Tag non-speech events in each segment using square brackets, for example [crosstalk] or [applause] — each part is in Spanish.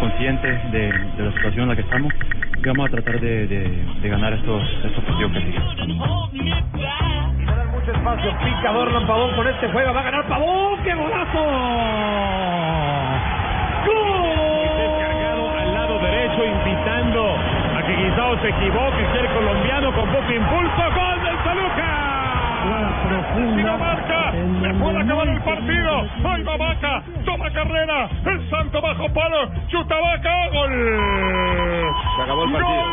Conscientes de, de la situación en la que estamos y vamos a tratar de, de, de ganar estos, estos partidos que siguen. mucho espacio, picador Lampadón con este juego, va a ganar Pavón, ¡qué golazo! Descargado al lado derecho, invitando a que Guisao se equivoque, ser colombiano con poco impulso, gol del Toluca. Dinamarca, se puede acabar el partido. ¡Ay, Babaca! Toma carrera. El santo bajo palo. Chuta Vaca. Gol. Se acabó el partido.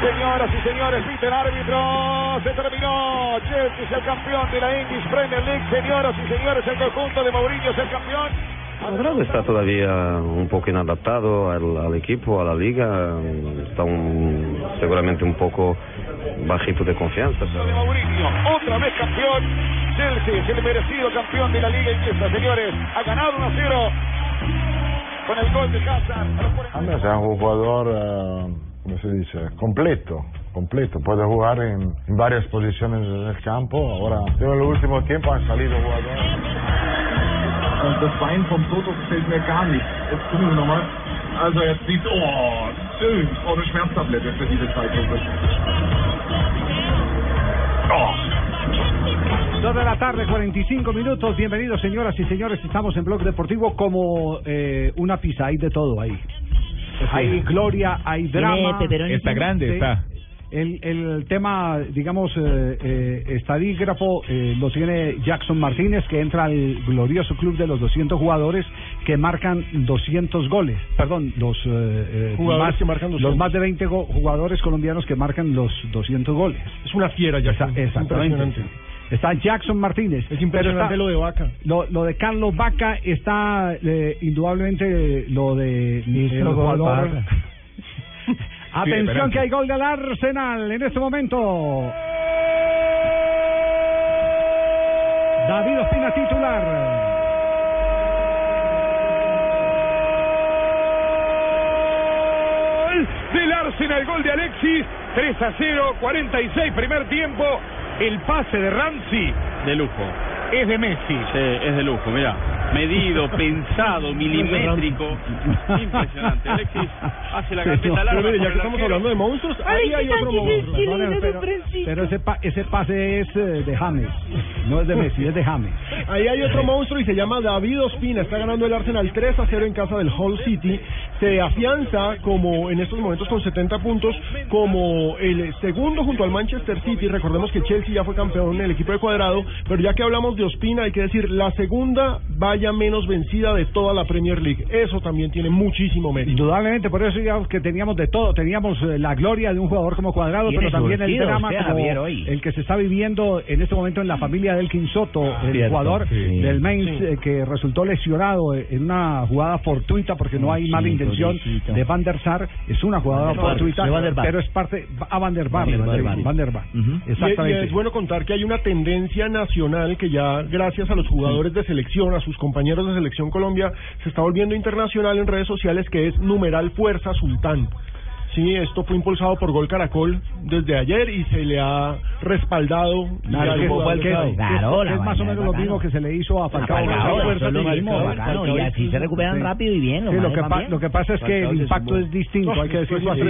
Señoras y señores, pita el árbitro. Se terminó. Chelsea es el campeón de la English Premier League. Señoras y señores, el conjunto de Mourinho es el campeón. Cuadrado está todavía un poco inadaptado al, al equipo, a la liga. Está un- seguramente un poco bajito de confianza. de Mourinho, otra vez campeón. Chelsea es el merecido campeón de la Liga Inglesa, señores. Ha ganado 1 0 con el gol de Hazard. a los 40. James es un jugador, eh, ¿cómo se dice? Completo, completo. Puede jugar en, en varias posiciones en el campo. Ahora, en el último tiempo han salido jugadores. Das Bein vom Toto gefällt mir gar nicht. Jetzt gucken wir nochmal. Also jetzt sieht, oh, schön. Ich brauche eine Schmerztablette für diese Zeitlupe. Oh. Dos de la tarde, 45 minutos. Bienvenidos, señoras y señores. Estamos en Blog Deportivo como eh, una pizza. Hay de todo ahí. Hay gloria, hay drama. Está grande, está. El, el tema, digamos, eh, eh, estadígrafo eh, lo tiene Jackson Martínez, que entra al glorioso club de los 200 jugadores que marcan 200 goles. Perdón, los, eh, eh, Jugadores más, que marcan 200. los más de 20 go- jugadores colombianos que marcan los 200 goles. Es una fiera ya. Está- exactamente. Está Jackson Martínez. Es impresionante lo de Vaca. Lo, lo de Carlos Vaca está eh, indudablemente lo de. [laughs] Atención que hay gol del Arsenal en este momento. David Ospina titular. Gol del Arsenal, gol de Alexis. 3 a 0, 46 primer tiempo. El pase de Ramsey De lujo. es de Messi. Sí, es de lujo, mira. Medido, pensado, [laughs] milimétrico. Impresionante. Alexis hace la gambeta larga. Pero mire, ya que estamos hablando de monstruos, ahí hay otro monstruo. Pero ese, pa- ese pase es eh, de James, no es de Messi, es de James. Ahí hay otro monstruo y se llama David Ospina. Está ganando el Arsenal 3 a 0 en casa del Hull City. Se afianza como en estos momentos con 70 puntos como el segundo junto al Manchester City. Recordemos que Chelsea ya fue campeón en el equipo de cuadrado. Pero ya que hablamos de Ospina, hay que decir la segunda valla menos vencida de toda la Premier League. Eso también tiene muchísimo mérito. Indudablemente, por eso digamos que teníamos de todo. Teníamos eh, la gloria de un jugador como Cuadrado, pero también el drama usted, como Javier, hoy. el que se está viviendo en este momento en la familia del Quinsoto, el cierto, jugador sí. del Mainz Sí. eh, que resultó lesionado en una jugada fortuita porque no hay Sí, mala pobrecito. de Van der Sar. Es una jugada fortuita, pero es parte a Van der Bar. Van der Bar, sí, Van. Van der Bar. Ujú. Y- Y, Exactamente. es bueno contar que hay una tendencia nacional que ya, gracias a los jugadores de selección, a sus compañeros de selección Colombia, se está volviendo internacional en redes sociales, que es numeral Fuerza Sultán. Sí, esto fue impulsado por Gol Caracol desde ayer y se le ha respaldado. Claro, que- que- Claro, la es más o menos es lo mismo que se le hizo a Falcao. Falcao, es lo mismo, bacano, y así se recuperan Sí. rápido y bien. Lo Sí, lo, que bien. lo que pasa es que Falcao el impacto es distinto, No, hay que es [laughs] decirlo así,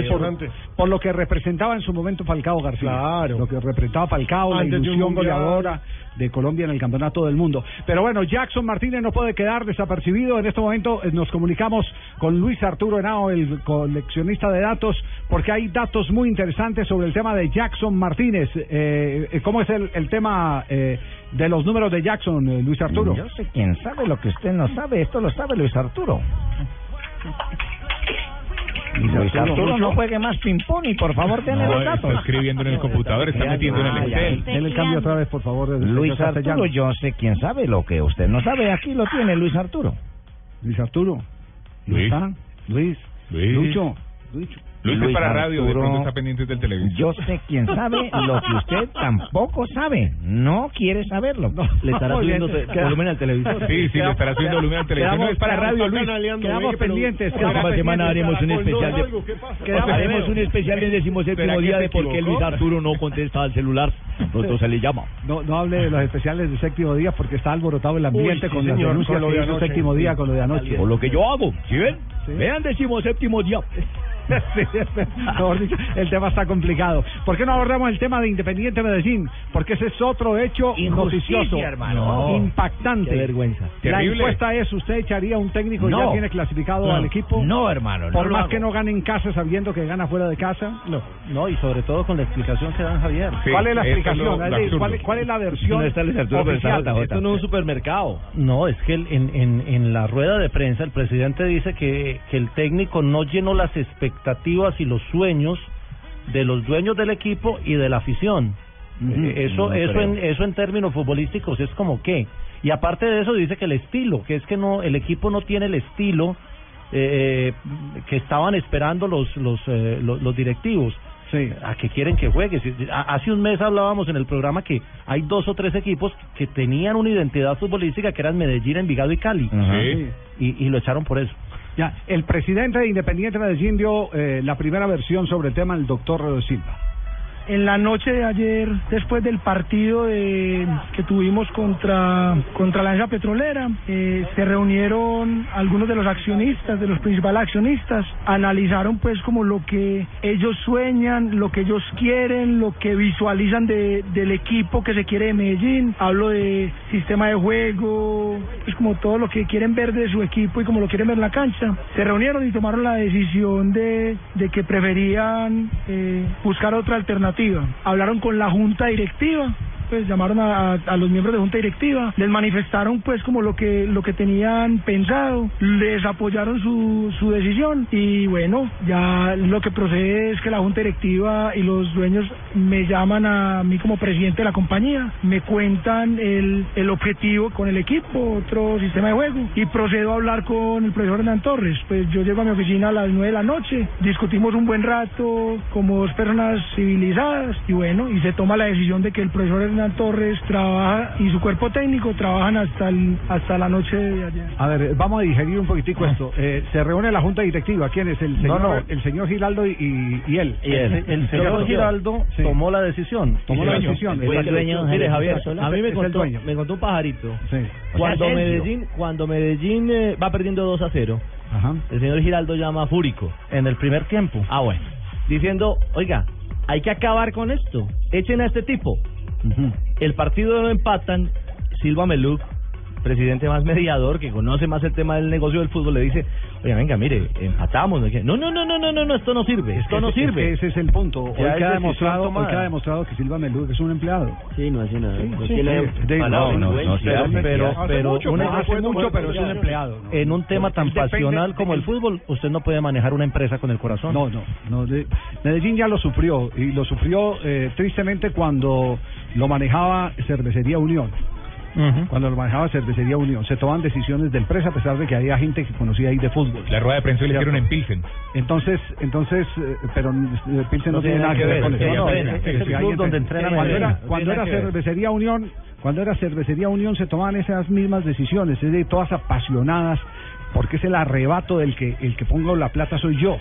por, lo que representaba en su momento Falcao García. Claro. Lo que representaba Falcao, la Antes un ilusión goleadora de Colombia en el Campeonato del Mundo. Pero bueno, Jackson Martínez no puede quedar desapercibido. En este momento eh, nos comunicamos con Luis Arturo Henao, el coleccionista de datos, porque hay datos muy interesantes sobre el tema de Jackson Martínez. Eh, eh, ¿Cómo es el, el tema eh, de los números de Jackson, eh, Luis Arturo? Yo sé quién sabe lo que usted no sabe. Esto lo sabe Luis Arturo. [laughs] Luis Arturo, no juegue más ping-pong y por favor No, los está datos. escribiendo en el computador, está metiendo en el. Excel. Denle el cambio otra vez, por favor. Luis Arturo, yo sé quién sabe lo que usted no sabe. Aquí lo tiene Luis Arturo. Luis Arturo. ¿No Luis. está? Luis. Luis. Lucho. Lucho. Luis, es Luis para radio, de pronto está pendiente del televisor. Yo sé quién sabe [laughs] lo que usted tampoco sabe. No quiere saberlo. Le estará subiendo volumen al televisor. Sí, sí, le estará subiendo volumen al televisor. No, es para radio, Luis. Quedamos pendientes. La próxima semana haremos un especial de- Haremos un especial del ¿Será decimoséptimo día de por qué? Luis Arturo no contesta al celular. Pronto se le llama. No, no hable de los especiales del séptimo día porque está alborotado el ambiente Uy, sí, con las denuncias que de hizo anoche, séptimo día con lo de anoche. Por lo que yo hago, ¿sí ven? Sí. Vean decimoséptimo día. [laughs] Sí, mejor dicho, el tema está complicado. ¿Por qué no abordamos el tema de Independiente Medellín? Porque ese es otro hecho noticioso, hermano. No. impactante. Qué vergüenza. La Terrible. encuesta es, ¿usted echaría un técnico y No. ya tiene clasificado No. al equipo? No, hermano. no Por más hago. que no gane en casa sabiendo que gana fuera de casa. No. No, y sobre todo con la explicación que dan Javier. Sí, ¿Cuál es la explicación? Es decir. ¿cuál, cuál es la versión No está está oficial? JJ. Esto no es un supermercado. No, es que el- en, en, en la rueda de prensa el presidente dice que, que el técnico no llenó las expectativas y los sueños de los dueños del equipo y de la afición. Eh, eso no eso creo. en, eso en términos futbolísticos es como que. Y aparte de eso dice que el estilo, que es que no el equipo no tiene el estilo eh, que estaban esperando los los, eh, los, los directivos. Sí. ¿A qué quieren que juegue? Hace un mes hablábamos en el programa que hay dos o tres equipos que tenían una identidad futbolística que eran Medellín, Envigado y Cali. Sí. Y, y lo echaron por eso. Ya, el presidente de Independiente Medellín dio eh, la primera versión sobre el tema, el doctor Silva. En la noche de ayer, después del partido de, que tuvimos contra, contra la Petrolera, eh, se reunieron algunos de los accionistas, de los principales accionistas, analizaron pues como lo que ellos sueñan, lo que ellos quieren, lo que visualizan de, del equipo que se quiere de Medellín. Hablo de sistema de juego, pues como todo lo que quieren ver de su equipo y como lo quieren ver en la cancha. Se reunieron y tomaron la decisión de, de que preferían eh, buscar otra alternativa. Hablaron con la junta directiva pues llamaron a, a- los miembros de junta directiva, les manifestaron pues como lo que lo que tenían pensado, les apoyaron su, su decisión y bueno, ya lo que procede es que la junta directiva y los dueños me llaman a mí como presidente de la compañía, me cuentan el, el objetivo con el equipo, otro sistema de juego y procedo a hablar con el profesor Hernán Torres, pues yo llego a mi oficina a las nueve de la noche, discutimos un buen rato como dos personas civilizadas y bueno, y se toma la decisión de que el profesor Hernán Torres trabaja y su cuerpo técnico trabajan hasta el, hasta la noche de ayer. A ver, vamos a digerir un poquitico esto. Eh, se reúne la junta directiva. ¿Quién es? El señor, no. El señor Giraldo y, y, y él. Y el, el señor. Giraldo Sí. tomó la decisión. Tomó la decisión. Fue el dueño. Mire, Javier, a mí me contó, me contó un pajarito. Sí. Cuando. Medellín, cuando Medellín eh, va perdiendo 2 a 0, Ajá. el señor Giraldo llama a Fúrico en el primer tiempo. Ah, bueno. Diciendo, oiga, hay que acabar con esto. Echen a este tipo. El partido lo empatan. Silva Meluc, presidente más mediador, que conoce más el tema del negocio del fútbol, le dice, oiga, venga, mire, empatamos. No, no, no, no, no, no, no esto no sirve. Esto no que- sirve. que ese es el punto. Hoy queda, decisión demostrado, hoy tomada. queda demostrado que Silva Melú es un empleado. Sí, no hace nada. no tiene de- palabra, no, pero, pero, hace pero mucho, una- no hace mucho, pero es un empleado. ¿no? en un tema tan pasional como el que- fútbol, usted no puede manejar una empresa con el corazón. No, no, no. de- Medellín ya lo sufrió y lo sufrió eh, tristemente cuando lo manejaba Cervecería Unión. Cuando lo manejaba Cervecería Unión. Se toman decisiones de empresa a pesar de que había gente que conocía ahí de fútbol. La rueda de prensa le hicieron en Pilsen. Entonces, entonces, eh, pero Pilsen no, No tiene nada que ver con eso. no, No, es- no, es que el si hay club entre- donde entrena cuando era, cuando era. Cervecería Unión, cuando era Cervecería Unión se tomaban esas mismas decisiones, es de todas apasionadas, porque es el arrebato del que el que pongo la plata soy yo,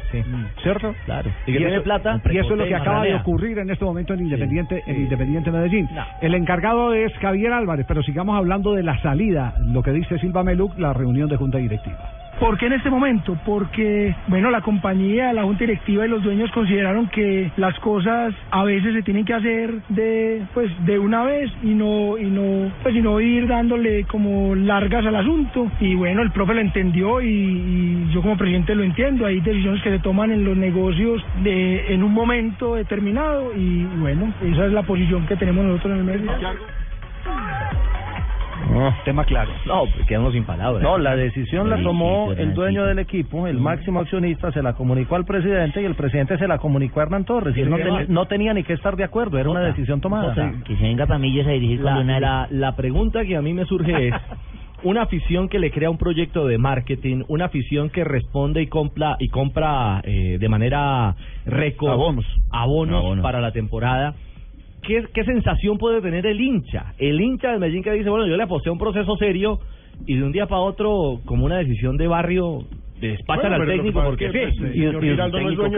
¿cierto? Claro. Y, Y tiene eso, plata, y eso es lo que acaba de ocurrir en este momento en Independiente, en sí. Independiente Medellín. No. El encargado es Javier Álvarez, pero sigamos hablando de la salida, lo que dice Silva Meluc, la reunión de junta directiva. ¿Por qué en este momento? Porque, bueno, la compañía, la junta directiva y los dueños consideraron que las cosas a veces se tienen que hacer de, pues, de una vez y no, y no, pues, y no ir dándole como largas al asunto. Y bueno, el profe lo entendió y, y yo como presidente lo entiendo. Hay decisiones que se toman en los negocios de, en un momento determinado y bueno, esa es la posición que tenemos nosotros en el medio. Tema claro. No, pues quedamos sin palabras. No, la decisión la tomó el dueño del equipo, el máximo accionista, se la comunicó al presidente y el presidente se la comunicó a Hernán Torres. Y él no, tenía- no tenía ni que estar de acuerdo, era una decisión tomada. Jota, que se venga Pamillas a dirigir La- la, la- la pregunta que a mí me surge es [laughs] una afición que le crea un proyecto de marketing, una afición que responde y compra y compra eh, de manera récord Abonos. abonos Abonos. para la temporada. ¿Qué, ¿Qué sensación puede tener el hincha? El hincha del Medellín que dice, bueno, yo le aposté a un proceso serio y de un día para otro, como una decisión de barrio, despachan Bueno, al técnico porque sí,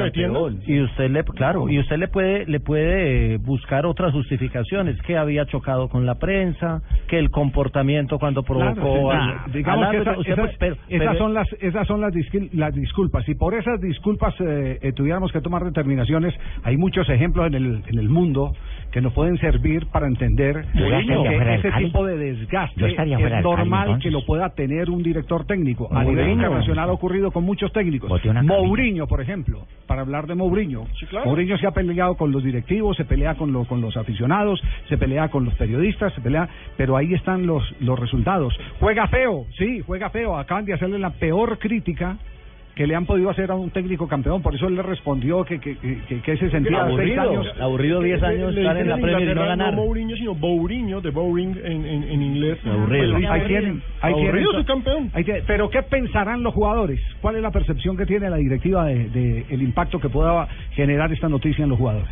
de tienda. Y usted le, claro, y usted le puede, le puede eh, buscar otras justificaciones, que había chocado con la prensa, que el comportamiento cuando provocó Claro, al- sí, digamos al que árbitro, esa- usted esas, puede- pero- esas pero- son las esas son las, las disculpas y por esas disculpas eh, eh, tuviéramos que tomar determinaciones hay muchos ejemplos en el en el mundo que nos pueden servir para entender que ese Cali. tipo de desgaste es Cali, normal que lo pueda tener un director técnico. A nivel internacional ha ocurrido con muchos técnicos. Mourinho por ejemplo para hablar de Mourinho. Claro. Mourinho se ha peleado con los directivos se pelea con lo- con los aficionados se pelea con los periodistas se pelea pero ahí están los los resultados. Juega feo sí juega feo. Acaban de hacerle la peor crítica que le han podido hacer a un técnico campeón, por eso él le respondió que, que, que, que se sentía seis años. aburrido 10 años Le estar en la Premier y no ganar. No Mourinho, sino Bouriño, de Bowring en, en, en inglés. Aburrido. Pues, Ahí tienen, ahí tienen. Aburrido soy campeón. Ahí tienen. Pero ¿qué pensarán los jugadores? ¿Cuál es la percepción que tiene la directiva de, de el impacto que pueda generar esta noticia en los jugadores?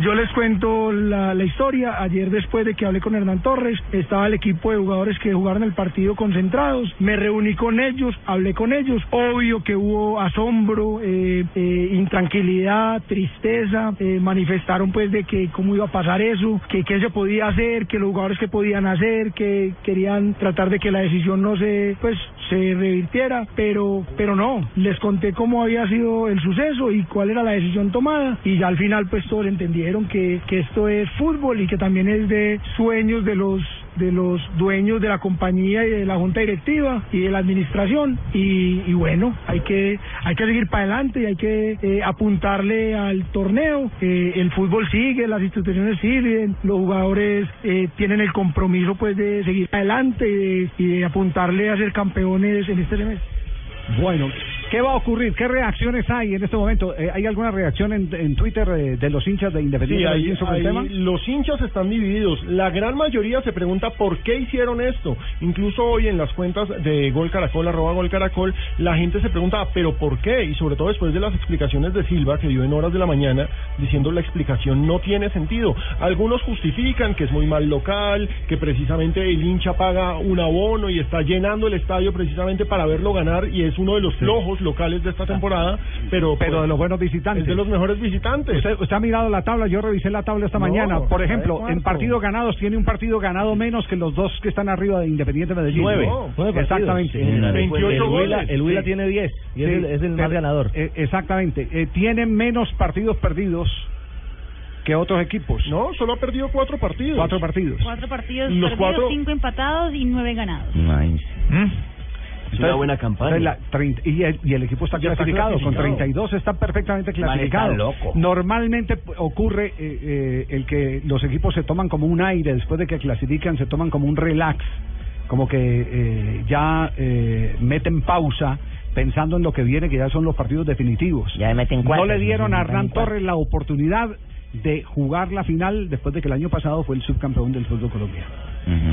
Yo les cuento la, historia. Ayer después de que hablé con Hernán Torres, estaba el equipo de jugadores que jugaron el partido concentrados. Me reuní con ellos, hablé con ellos. Obvio que hubo asombro, eh, eh, intranquilidad, tristeza. eh, manifestaron pues de que cómo iba a pasar eso, que qué se podía hacer, que los jugadores que podían hacer, que querían tratar de que la decisión no se pues se revirtiera, pero pero no. Les conté cómo había sido el suceso y cuál era la decisión tomada y ya al final pues todos entendieron que, que esto es fútbol y que también es de sueños de los de los dueños de la compañía y de la junta directiva y de la administración. Y, y bueno hay que hay que seguir para adelante y hay que eh, apuntarle al torneo. Eh, el fútbol sigue las instituciones siguen los jugadores eh, tienen el compromiso pues de seguir adelante y de, y de apuntarle a ser campeones en este semestre. Bueno, ¿qué va a ocurrir? ¿Qué reacciones hay en este momento? Eh, ¿Hay alguna reacción en, en Twitter eh, de los hinchas de Independiente Sí, sobre el tema? los hinchas están divididos. La gran mayoría se pregunta por qué hicieron esto. Incluso hoy en las cuentas de Gol Caracol, arroba Gol Caracol, la gente se pregunta, ¿pero por qué? Y sobre todo después de las explicaciones de Silva, que dio en horas de la mañana, diciendo la explicación no tiene sentido. Algunos justifican que es muy mal local, que precisamente el hincha paga un abono y está llenando el estadio precisamente para verlo ganar y es uno de los flojos locales de esta temporada, pero, Pero pues, de los buenos visitantes. es de los mejores visitantes. Usted, usted ha mirado la tabla, yo revisé la tabla esta No, mañana. Por ejemplo, en partidos ganados tiene un partido ganado menos que los dos que están arriba de Independiente Medellín. Nueve, No, nueve partidos. Exactamente. Sí, el 28 Huila- goles. El Huila Sí. tiene 10 y es el, es el más ganador. eh, exactamente. Eh, tiene menos partidos perdidos que otros equipos. No, solo ha perdido cuatro partidos. Cuatro partidos. Cuatro partidos Los perdidos, cuatro- cinco empatados y nueve ganados. Es una buena campaña. y, el, y el equipo está clasificado, con clasificado. 32 está perfectamente clasificado. está loco. Normalmente p- ocurre eh, eh, el que los equipos se toman como un aire después de que clasifican, se toman como un relax, como que eh, ya eh, meten pausa pensando en lo que viene, que ya son los partidos definitivos. Ya me meten cuatro. no le dieron a Hernán. Torres la oportunidad de jugar la final después de que el año pasado fue el subcampeón del fútbol colombiano.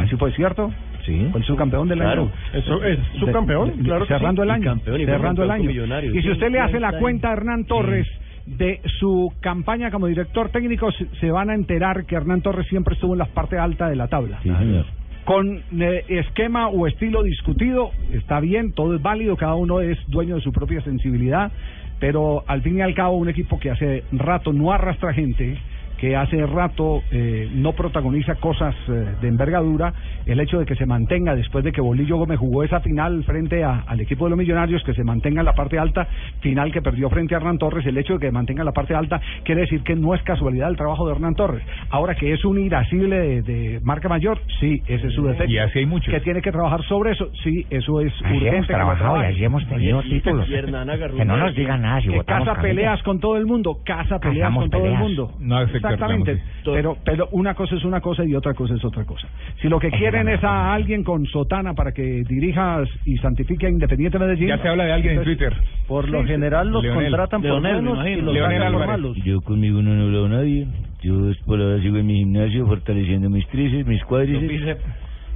¿Así fue cierto? Sí. Fue el subcampeón del Claro. año. Eso es subcampeón, De- de- claro que cerrando sí. el año. Y campeón, y fue cerrando el año. Y si usted le hace la cuenta a Hernán Torres de su campaña como director técnico, se, se van a enterar que Hernán Torres siempre estuvo en la parte alta de la tabla. Sí, señor. Con eh, esquema o estilo discutido, está bien, todo es válido, cada uno es dueño de su propia sensibilidad, pero al fin y al cabo un equipo que hace rato no arrastra gente, que hace rato eh, no protagoniza cosas eh, de envergadura, el hecho de que se mantenga después de que Bolillo Gómez jugó esa final frente a- al equipo de los Millonarios, que se mantenga en la parte alta, final que perdió frente a Hernán Torres, el hecho de que mantenga en la parte alta quiere decir que no es casualidad el trabajo de Hernán Torres. Ahora que es un irascible de, de marca mayor, sí, ese es su defecto. Y así hay muchos. Que tiene que trabajar sobre eso, sí, eso es Así urgente. hemos trabajado y así hemos tenido títulos. Y Hernán agarró Que no nos digan nada si Que casa peleas con todo el mundo, casa peleas Cazamos con todo el mundo. No Exactamente, pero, pero una cosa es una cosa y otra cosa es otra cosa. Si lo que quieren es a alguien con sotana para que dirija y santifique a Independiente Medellín... Ya se habla de alguien en Twitter. Por lo Sí, general los Leonel. contratan por Leonel, me buenos y los sacan por malos. Yo conmigo no he hablado nadie. Yo por ahora sigo en mi gimnasio fortaleciendo mis tríceps, mis cuádriceps,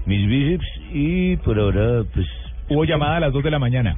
mis bíceps y por ahora pues... Hubo llamada a las 2 de la mañana.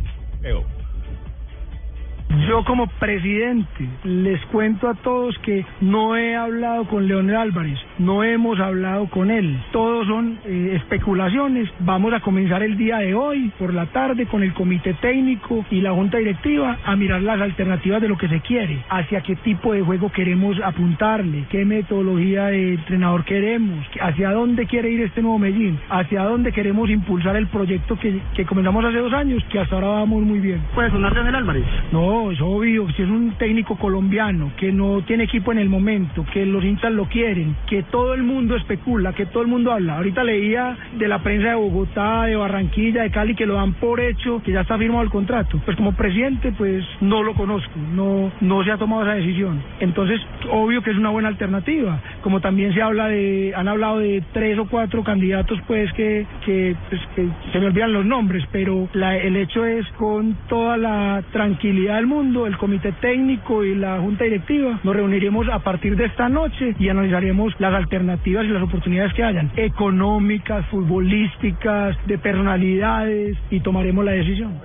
Yo como presidente les cuento a todos que no he hablado con Leonel Álvarez, no hemos hablado con él. Todos son eh, especulaciones. Vamos a comenzar el día de hoy por la tarde con el comité técnico y la junta directiva a mirar las alternativas de lo que se quiere, hacia qué tipo de juego queremos apuntarle, qué metodología de entrenador queremos, hacia dónde quiere ir este nuevo Medellín, hacia dónde queremos impulsar el proyecto que, que comenzamos hace dos años, que hasta ahora vamos muy bien. ¿Puede sonar Leonel Álvarez? No, es obvio, si es un técnico colombiano que no tiene equipo en el momento, que los hinchas lo quieren, que todo el mundo especula, que todo el mundo habla. Ahorita leía de la prensa de Bogotá, de Barranquilla, de Cali, que lo dan por hecho, que ya está firmado el contrato. Pues como presidente, pues no lo conozco, no, no se ha tomado esa decisión. Entonces, obvio que es una buena alternativa. Como también se habla de, han hablado de tres o cuatro candidatos, pues que, que, pues, que se me olvidan los nombres, pero la- el hecho es con toda la tranquilidad del mundo, el comité técnico y la junta directiva, nos reuniremos a partir de esta noche y analizaremos las alternativas y las oportunidades que hayan, económicas, futbolísticas, de personalidades, y tomaremos la decisión.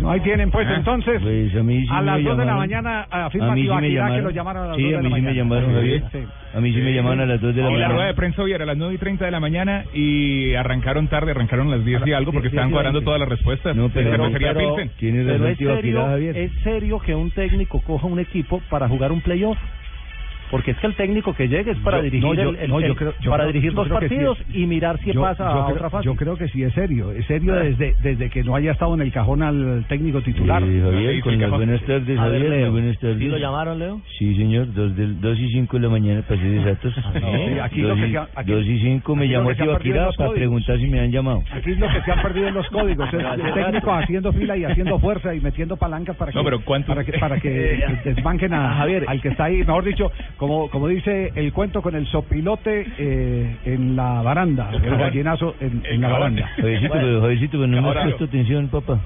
No, ahí tienen, pues, Ah, entonces, pues a mí sí a las 2 de la mañana afirma A mí sí me Tibaquirá que llamaron. lo llamaron a las Sí, 2 de a la mí sí mañana. me llamaron. Sí. A mí sí me llamaron a las 2 de la Y la mañana. rueda de prensa hoy era a las 9 y 30 de la mañana y arrancaron tarde, arrancaron a las 10 y algo porque estaban cuadrando todas las respuestas. No, pero- pero- pero- Pero es serio, es serio que un técnico coja un equipo para jugar un playoff. Porque es que el técnico que llegue es para Yo- dirigir no, yo- el- el- no, yo el- creo- yo para creo- dirigir yo dos creo que sí partidos y mirar si yo, pasa yo a creo, otra fase. yo creo que sí es serio, es serio desde desde que no haya estado en el cajón al técnico titular. Sí, Javier, con las buenas tardes, A ver, Javier, Leo, buenas tardes. ¿sí lo llamaron, Leo? Sí, señor, dos, del, dos y cinco de la mañana, para ser exactos. Sí, aquí lo dos, que y, aquí- dos y cinco me llamó los para códigos. preguntar si me han llamado. Aquí es lo que se han perdido en los códigos, es el técnico haciendo fila y haciendo fuerza y metiendo palancas para que, No, para que, para que desbanquen a Javier, al que está ahí, mejor dicho, como, como dice el cuento con el sopilote eh, en la baranda, el gallinazo en, en la baranda. Javiercito, pero, Javiercito, pero no me has puesto atención, papá.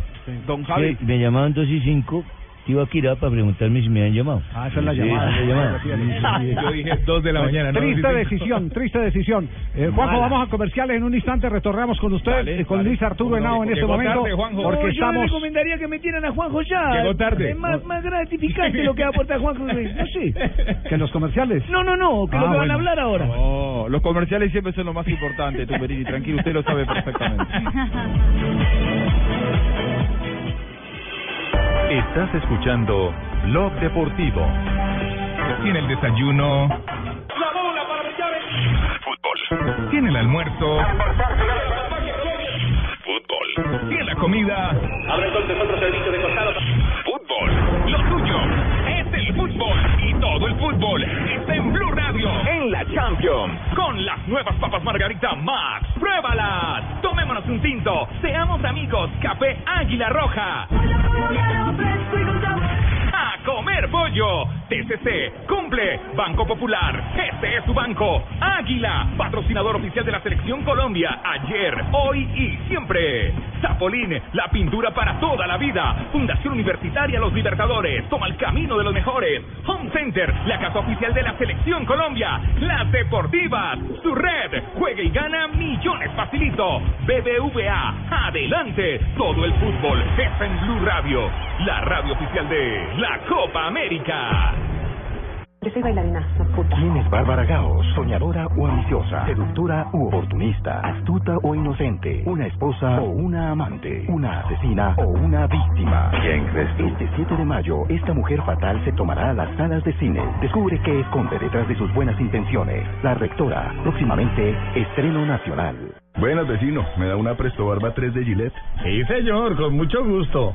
Don Que Me llamaban dos y cinco, Tibaquirá para preguntarme si me han llamado. Ah, esa es la Sí, llamada. la llamada. [laughs] Yo dije 2 de la mañana. ¿no? Triste Sí, sí. decisión, triste decisión. [laughs] Eh, Juanjo, Mala. vamos a comerciales en un instante, retornamos con usted, Dale, eh, con dale. Luis Arturo No, Henao en este momento, tarde, porque No, yo estamos... recomendaría que metieran a Juanjo ya. Llegó tarde. Es más, más gratificante [laughs] lo que aporta Juanjo. No sé. Que los comerciales. No, no, no, que Ah, lo que van bueno. a hablar ahora. No, los comerciales siempre son lo más importante, Tumberini. Tranquilo, usted lo sabe perfectamente. Estás escuchando Blog Deportivo. Tiene el desayuno. Fútbol. Tiene el almuerzo. Fútbol. Tiene la comida. Abre entonces otro servicio de costado. Fútbol. Y todo el fútbol está en Blue Radio. En la Champions. Con las nuevas papas Margarita Max. ¡Pruébalas! Tomémonos un tinto. Seamos amigos. Café Águila Roja. A comer pollo. TCC cumple. Banco Popular. Este es su banco. Águila, patrocinador oficial de la Selección Colombia. Ayer, hoy y siempre. Zapolín, la pintura para toda la vida. Fundación Universitaria Los Libertadores. Toma el camino de los mejores. Home Center, la casa oficial de la Selección Colombia. Las Deportivas, su red. Juega y gana millones facilito. BBVA, adelante. Todo el fútbol está en Blue Radio. La radio oficial de la Copa América. Yo soy bailarina, no puta. ¿Quién es Bárbara Gao? ¿Soñadora o ambiciosa? ¿Seductora u oportunista? ¿Astuta o inocente? ¿Una esposa o una amante? ¿Una asesina o una víctima? ¿Quién crees tú? Este 7 de mayo, esta mujer fatal se tomará a las salas de cine. Descubre qué esconde detrás de sus buenas intenciones. La rectora, próximamente, estreno nacional. Buenas, vecino. ¿Me da una Presto Barba 3 de Gillette? Sí, señor, con mucho gusto.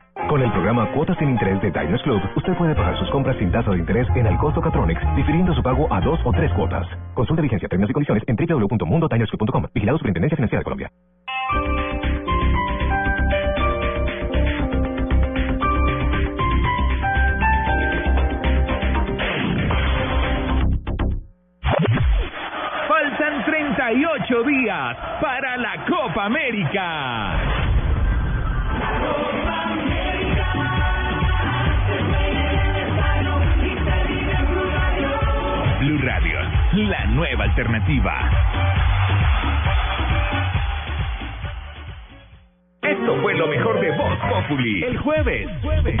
Con el programa Cuotas sin Interés de Diners Club, usted puede pagar sus compras sin tasa de interés en el costo Catronics, difiriendo su pago a dos o tres cuotas. Consulta vigencia, términos y condiciones en www.mundotinersclub.com. Vigilado Superintendencia Financiera de Colombia. Faltan 38 días para la Copa América. Radio, la nueva alternativa. Esto fue lo mejor de Voz Populi. El jueves.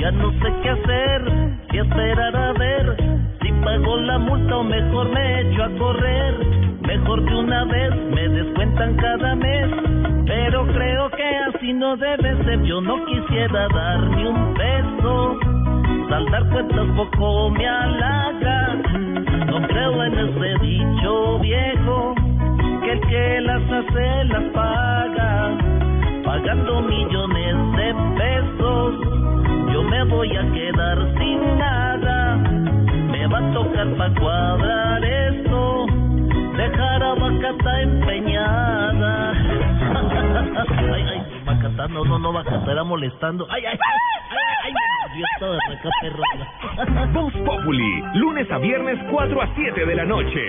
Ya no sé qué hacer, qué esperar a ver. Si pago la multa o mejor me echo a correr. Mejor de una vez me descuentan cada mes. Pero creo que así no debe ser. Yo no quisiera dar ni un peso. Saldar cuentas poco me halaga. No creo en ese dicho viejo. Que el que las hace las paga pagando millones de pesos. Yo me voy a quedar sin nada. Me va a tocar para cuadrar esto. Dejar a Bacata empeñada. ay, ay, Bacata, no, no, no, Bacata era molestando. Ay, ay, ay, ay, ay, [laughs] Voz Populi, lunes a viernes 4 a 7 de la noche.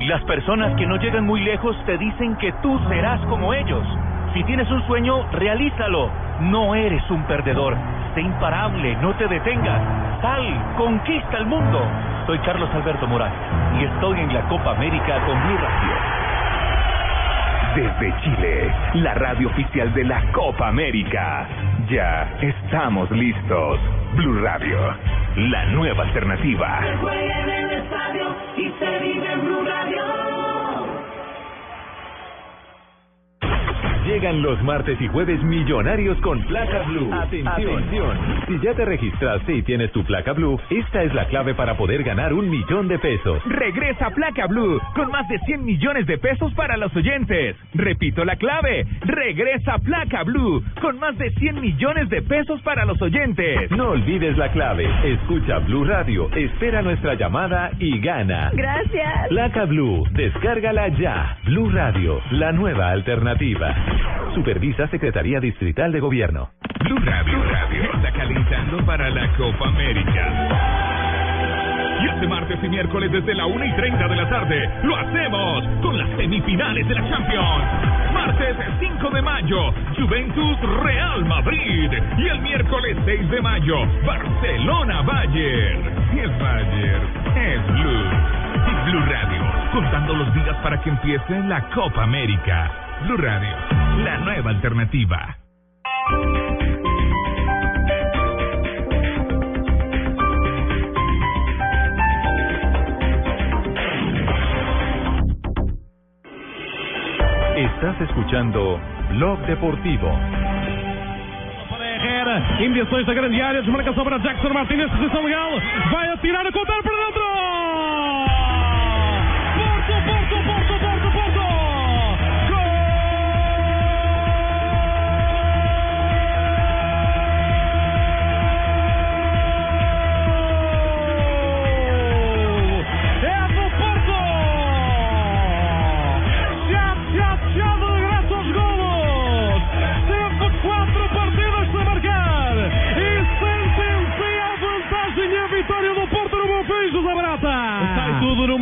Las personas que no llegan muy lejos te dicen que tú serás como ellos. Si tienes un sueño, realízalo. No eres un perdedor. Sé imparable, no te detengas. Sal, conquista el mundo. Soy Carlos Alberto Morales y estoy en la Copa América con Blue Radio. Desde Chile, la radio oficial de la Copa América. Ya estamos listos. Blue Radio, la nueva alternativa. juega en el estadio y se vive en Blue Radio. Llegan los martes y jueves millonarios con placa blue. Atención. Si ya te registraste y tienes tu placa blue, esta es la clave para poder ganar un millón de pesos. Regresa Placa Blue con más de 100 millones de pesos para los oyentes. Repito la clave. Regresa Placa Blue con más de 100 millones de pesos para los oyentes. No olvides la clave. Escucha Blue Radio, espera nuestra llamada y gana. Gracias. Placa Blue, descárgala ya. Blue Radio, la nueva alternativa. Supervisa Secretaría Distrital de Gobierno. Blue Radio, está calentando para la Copa América. Y este martes y miércoles desde la 1 y 30 de la tarde lo hacemos con las semifinales de la Champions. Martes 5 de mayo, Juventus Real Madrid. Y el miércoles 6 de mayo, Barcelona Bayern. Y el Bayern es Blue. Y Blue Radio, contando los días para que empiece la Copa América. Blue Radio, la nueva alternativa. Estás escuchando Blog Deportivo. Herrera, invenções da grande área, desmarcação para Jackson Martínez, posição legal, vai atirar a contar para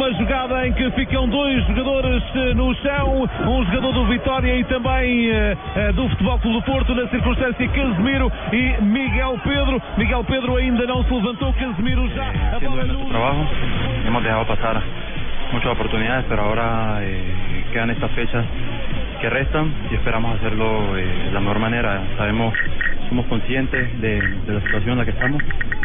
numa jogada em que ficam dois jogadores eh, no chão, um jogador do Vitória e também eh, eh, do Futebol Clube do Porto, na circunstância Casemiro e Miguel Pedro. Miguel Pedro ainda não se levantou, Casemiro já. A bola nuestro trabajo. Hemos dejado pasar muchas oportunidades, pero ahora eh, quedan estas fechas que restan y esperamos hacerlo eh, de la mejor manera. Sabemos, somos conscientes de, de la situación en la que estamos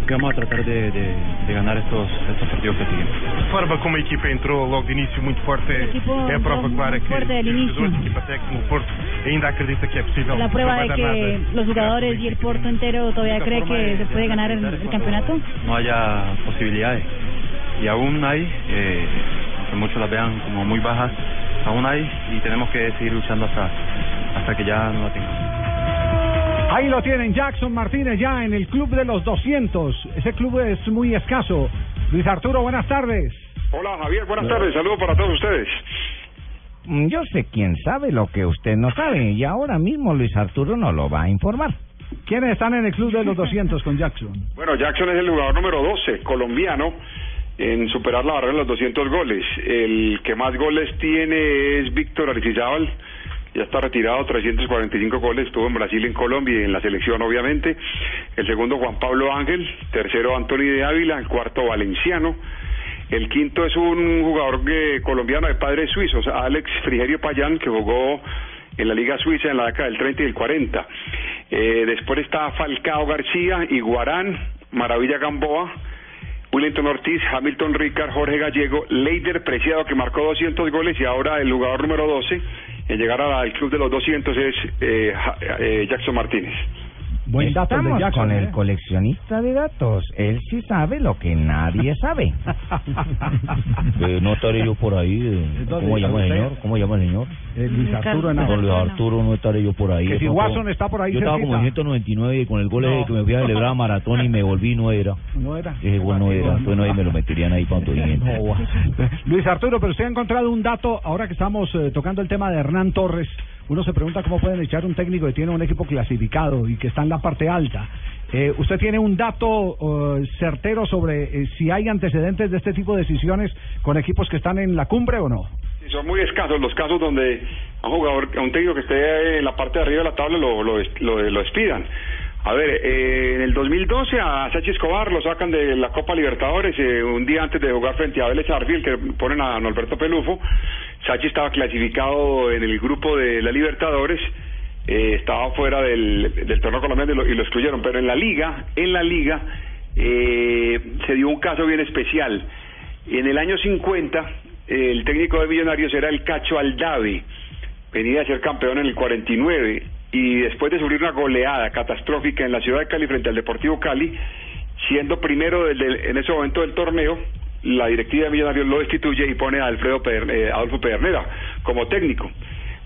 y vamos a tratar de, de, de ganar estos, estos partidos que siguen. A forma como a equipa entrou logo de início muito forte é, equipo é a prova clara que fuerte del os inicio. jogadores da equipa técnica, o Porto, ainda acredita que é possível. La prueba Não de vai dar que nada. los jugadores y el Porto entero todavía cree que se puede ganar el, el campeonato. No haya posibilidades. Y aún hay, eh, que muchos las vean como muy bajas, aún hay y tenemos que seguir luchando hasta, hasta que ya no la tenga. Ahí lo tienen, Jackson Martínez ya en el club de los 200. Ese club es muy escaso. Luis Arturo, buenas tardes. Hola Javier, buenas tardes, saludos para todos ustedes. Mm, Yo sé quién sabe lo que usted no sabe y ahora mismo Luis Arturo nos lo va a informar. ¿Quiénes están en el club de los [laughs] 200 con Jackson? Bueno, Jackson es el jugador número 12, colombiano, en superar la barrera de los 200 goles. El que más goles tiene es Víctor Aristizábal, ya está retirado, 345 goles, estuvo en Brasil, en Colombia y en la selección obviamente. El segundo Juan Pablo Ángel, tercero Anthony de Ávila, el cuarto Valenciano. El quinto es un jugador eh, colombiano de padres suizos, Alex Frigerio Payán, que jugó en la Liga Suiza en la década del 30 y el 40. Eh, después está Falcao García, Iguarán, Maravilla Gamboa, Willington Ortiz, Hamilton Ricard, Jorge Gallego, Leider Preciado, que marcó 200 goles, y ahora el jugador número 12 en llegar al club de los 200 es eh, eh, Jackson Martínez. Buen dato de Estamos Jackson, con ¿eh? el coleccionista de datos. Él sí sabe lo que nadie sabe. [laughs] Eh, no estaré yo por ahí. eh, ¿Dónde ¿Cómo llama el señor? ¿Cómo llama el señor? Eh, Luis Arturo. Don Luis Arturo no estaré yo por ahí. Que Yo si estaba Watson como- está por ahí Yo estaba como en cerquita. 199 y con el gol No. que me fui a celebrar [laughs] maratón y me volví no era. No era. Ese gol no era. Entonces no, ahí me lo meterían ahí para. [laughs] Luis Arturo, pero usted ha encontrado un dato, ahora que estamos eh, tocando el tema de Hernán Torres, uno se pregunta cómo pueden echar un técnico que tiene un equipo clasificado y que está en la parte alta. Eh, ¿Usted tiene un dato eh, certero sobre eh, si hay antecedentes de este tipo de decisiones con equipos que están en la cumbre o no? Son muy escasos los casos donde un jugador, a un técnico que esté en la parte de arriba de la tabla lo, lo, lo, despidan. A ver, eh, en el 2012 a Sachi Escobar lo sacan de la Copa Libertadores eh, un día antes de jugar frente a Vélez Arfield que ponen a Norberto Pelufo. Sachi estaba clasificado en el grupo de la Libertadores, eh, estaba fuera del, del torneo colombiano y lo, excluyeron, pero en la liga, en la liga eh, se dio un caso bien especial. En el año 50, eh, el técnico de Millonarios era el Cacho Aldave, venía a ser campeón en el 49 y después de sufrir una goleada catastrófica en la ciudad de Cali frente al Deportivo Cali, siendo primero del- en ese momento del torneo, la directiva de Millonarios lo destituye y pone a Alfredo Peder- eh, Adolfo Pedernera como técnico.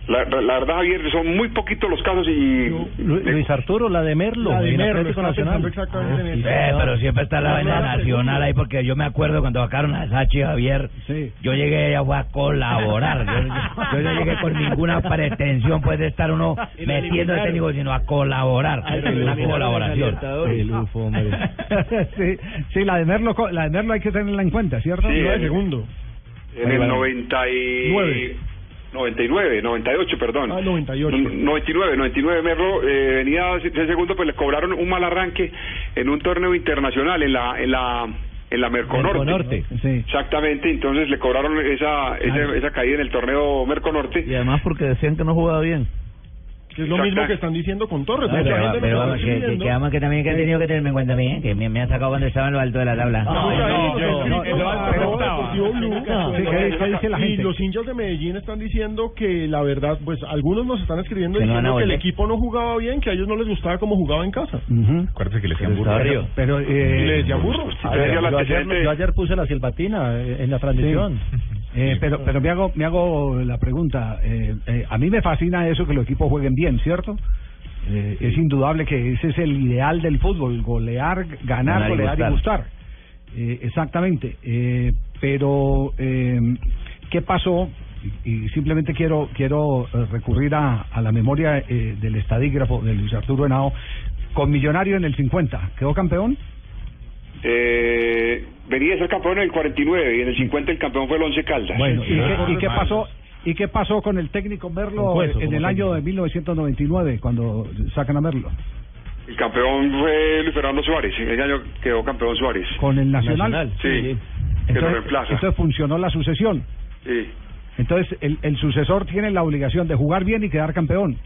La, la verdad, Javier, son muy poquitos los casos y... Luis Arturo, la de Merlo. La de en Merlo, Atlético Nacional. exactamente en eso. Eh, pero siempre está la vaina nacional ahí porque yo me acuerdo cuando sacaron a Sachi Javier, yo llegué fue a colaborar. Yo, yo no llegué con ninguna pretensión pues de estar uno metiendo el técnico, sino a colaborar. Ay, Una colaboración. Libertadores. El UFO, hombre. [laughs] sí, sí, la de Merlo, la de Merlo hay que tenerla en cuenta, ¿cierto? Sí, No, el segundo. En el 90 y... 99, 98, perdón. Ah, 98. 99, 99 Merlo eh, venía de segundo, pues le cobraron un mal arranque en un torneo internacional en la en la en la Merconorte. Merconorte, Exactamente, entonces le cobraron esa esa, esa caída en el torneo Merconorte. Y además porque decían que no jugaba bien. Que es lo mismo que están diciendo con Torres. Pero, pero vamos, que, que, que vamos, que también que han tenido que tenerme en cuenta a mí, ¿eh? que me, me han sacado cuando estaba en lo alto de la tabla. Y los hinchas de Medellín están diciendo que la verdad, pues algunos nos están escribiendo Que no diciendo que el equipo no jugaba bien, que a ellos no les gustaba como jugaba en casa. Acuérdate que le decían Pero burro. Pero, le decían burro. Ah, yo, ayer, yo ayer puse la silbatina eh, en la transmisión. Eh, pero pero me hago me hago la pregunta eh, eh, a mí me fascina eso que los equipos jueguen bien cierto Eh, es indudable que ese es el ideal del fútbol golear ganar, Ganar y golear y gustar. gustar. Eh, exactamente eh, pero eh, qué pasó y, y simplemente quiero quiero recurrir a, a la memoria eh, del estadígrafo de Luis Arturo Henao. Con Millonario en el 50 quedó campeón Eh, venía a ser campeón en el 49 y en el 50 el campeón fue el Once Caldas. Bueno, ¿y qué, y qué pasó? ¿Y qué pasó con el técnico Merlo en el año de 1999 cuando sacan a Merlo? El campeón fue Luis Fernando Suárez. En ese año quedó campeón Suárez. Con el Nacional. Sí, que lo Entonces, reemplaza. entonces funcionó la sucesión. Sí. Entonces el, el sucesor tiene la obligación de jugar bien y quedar campeón.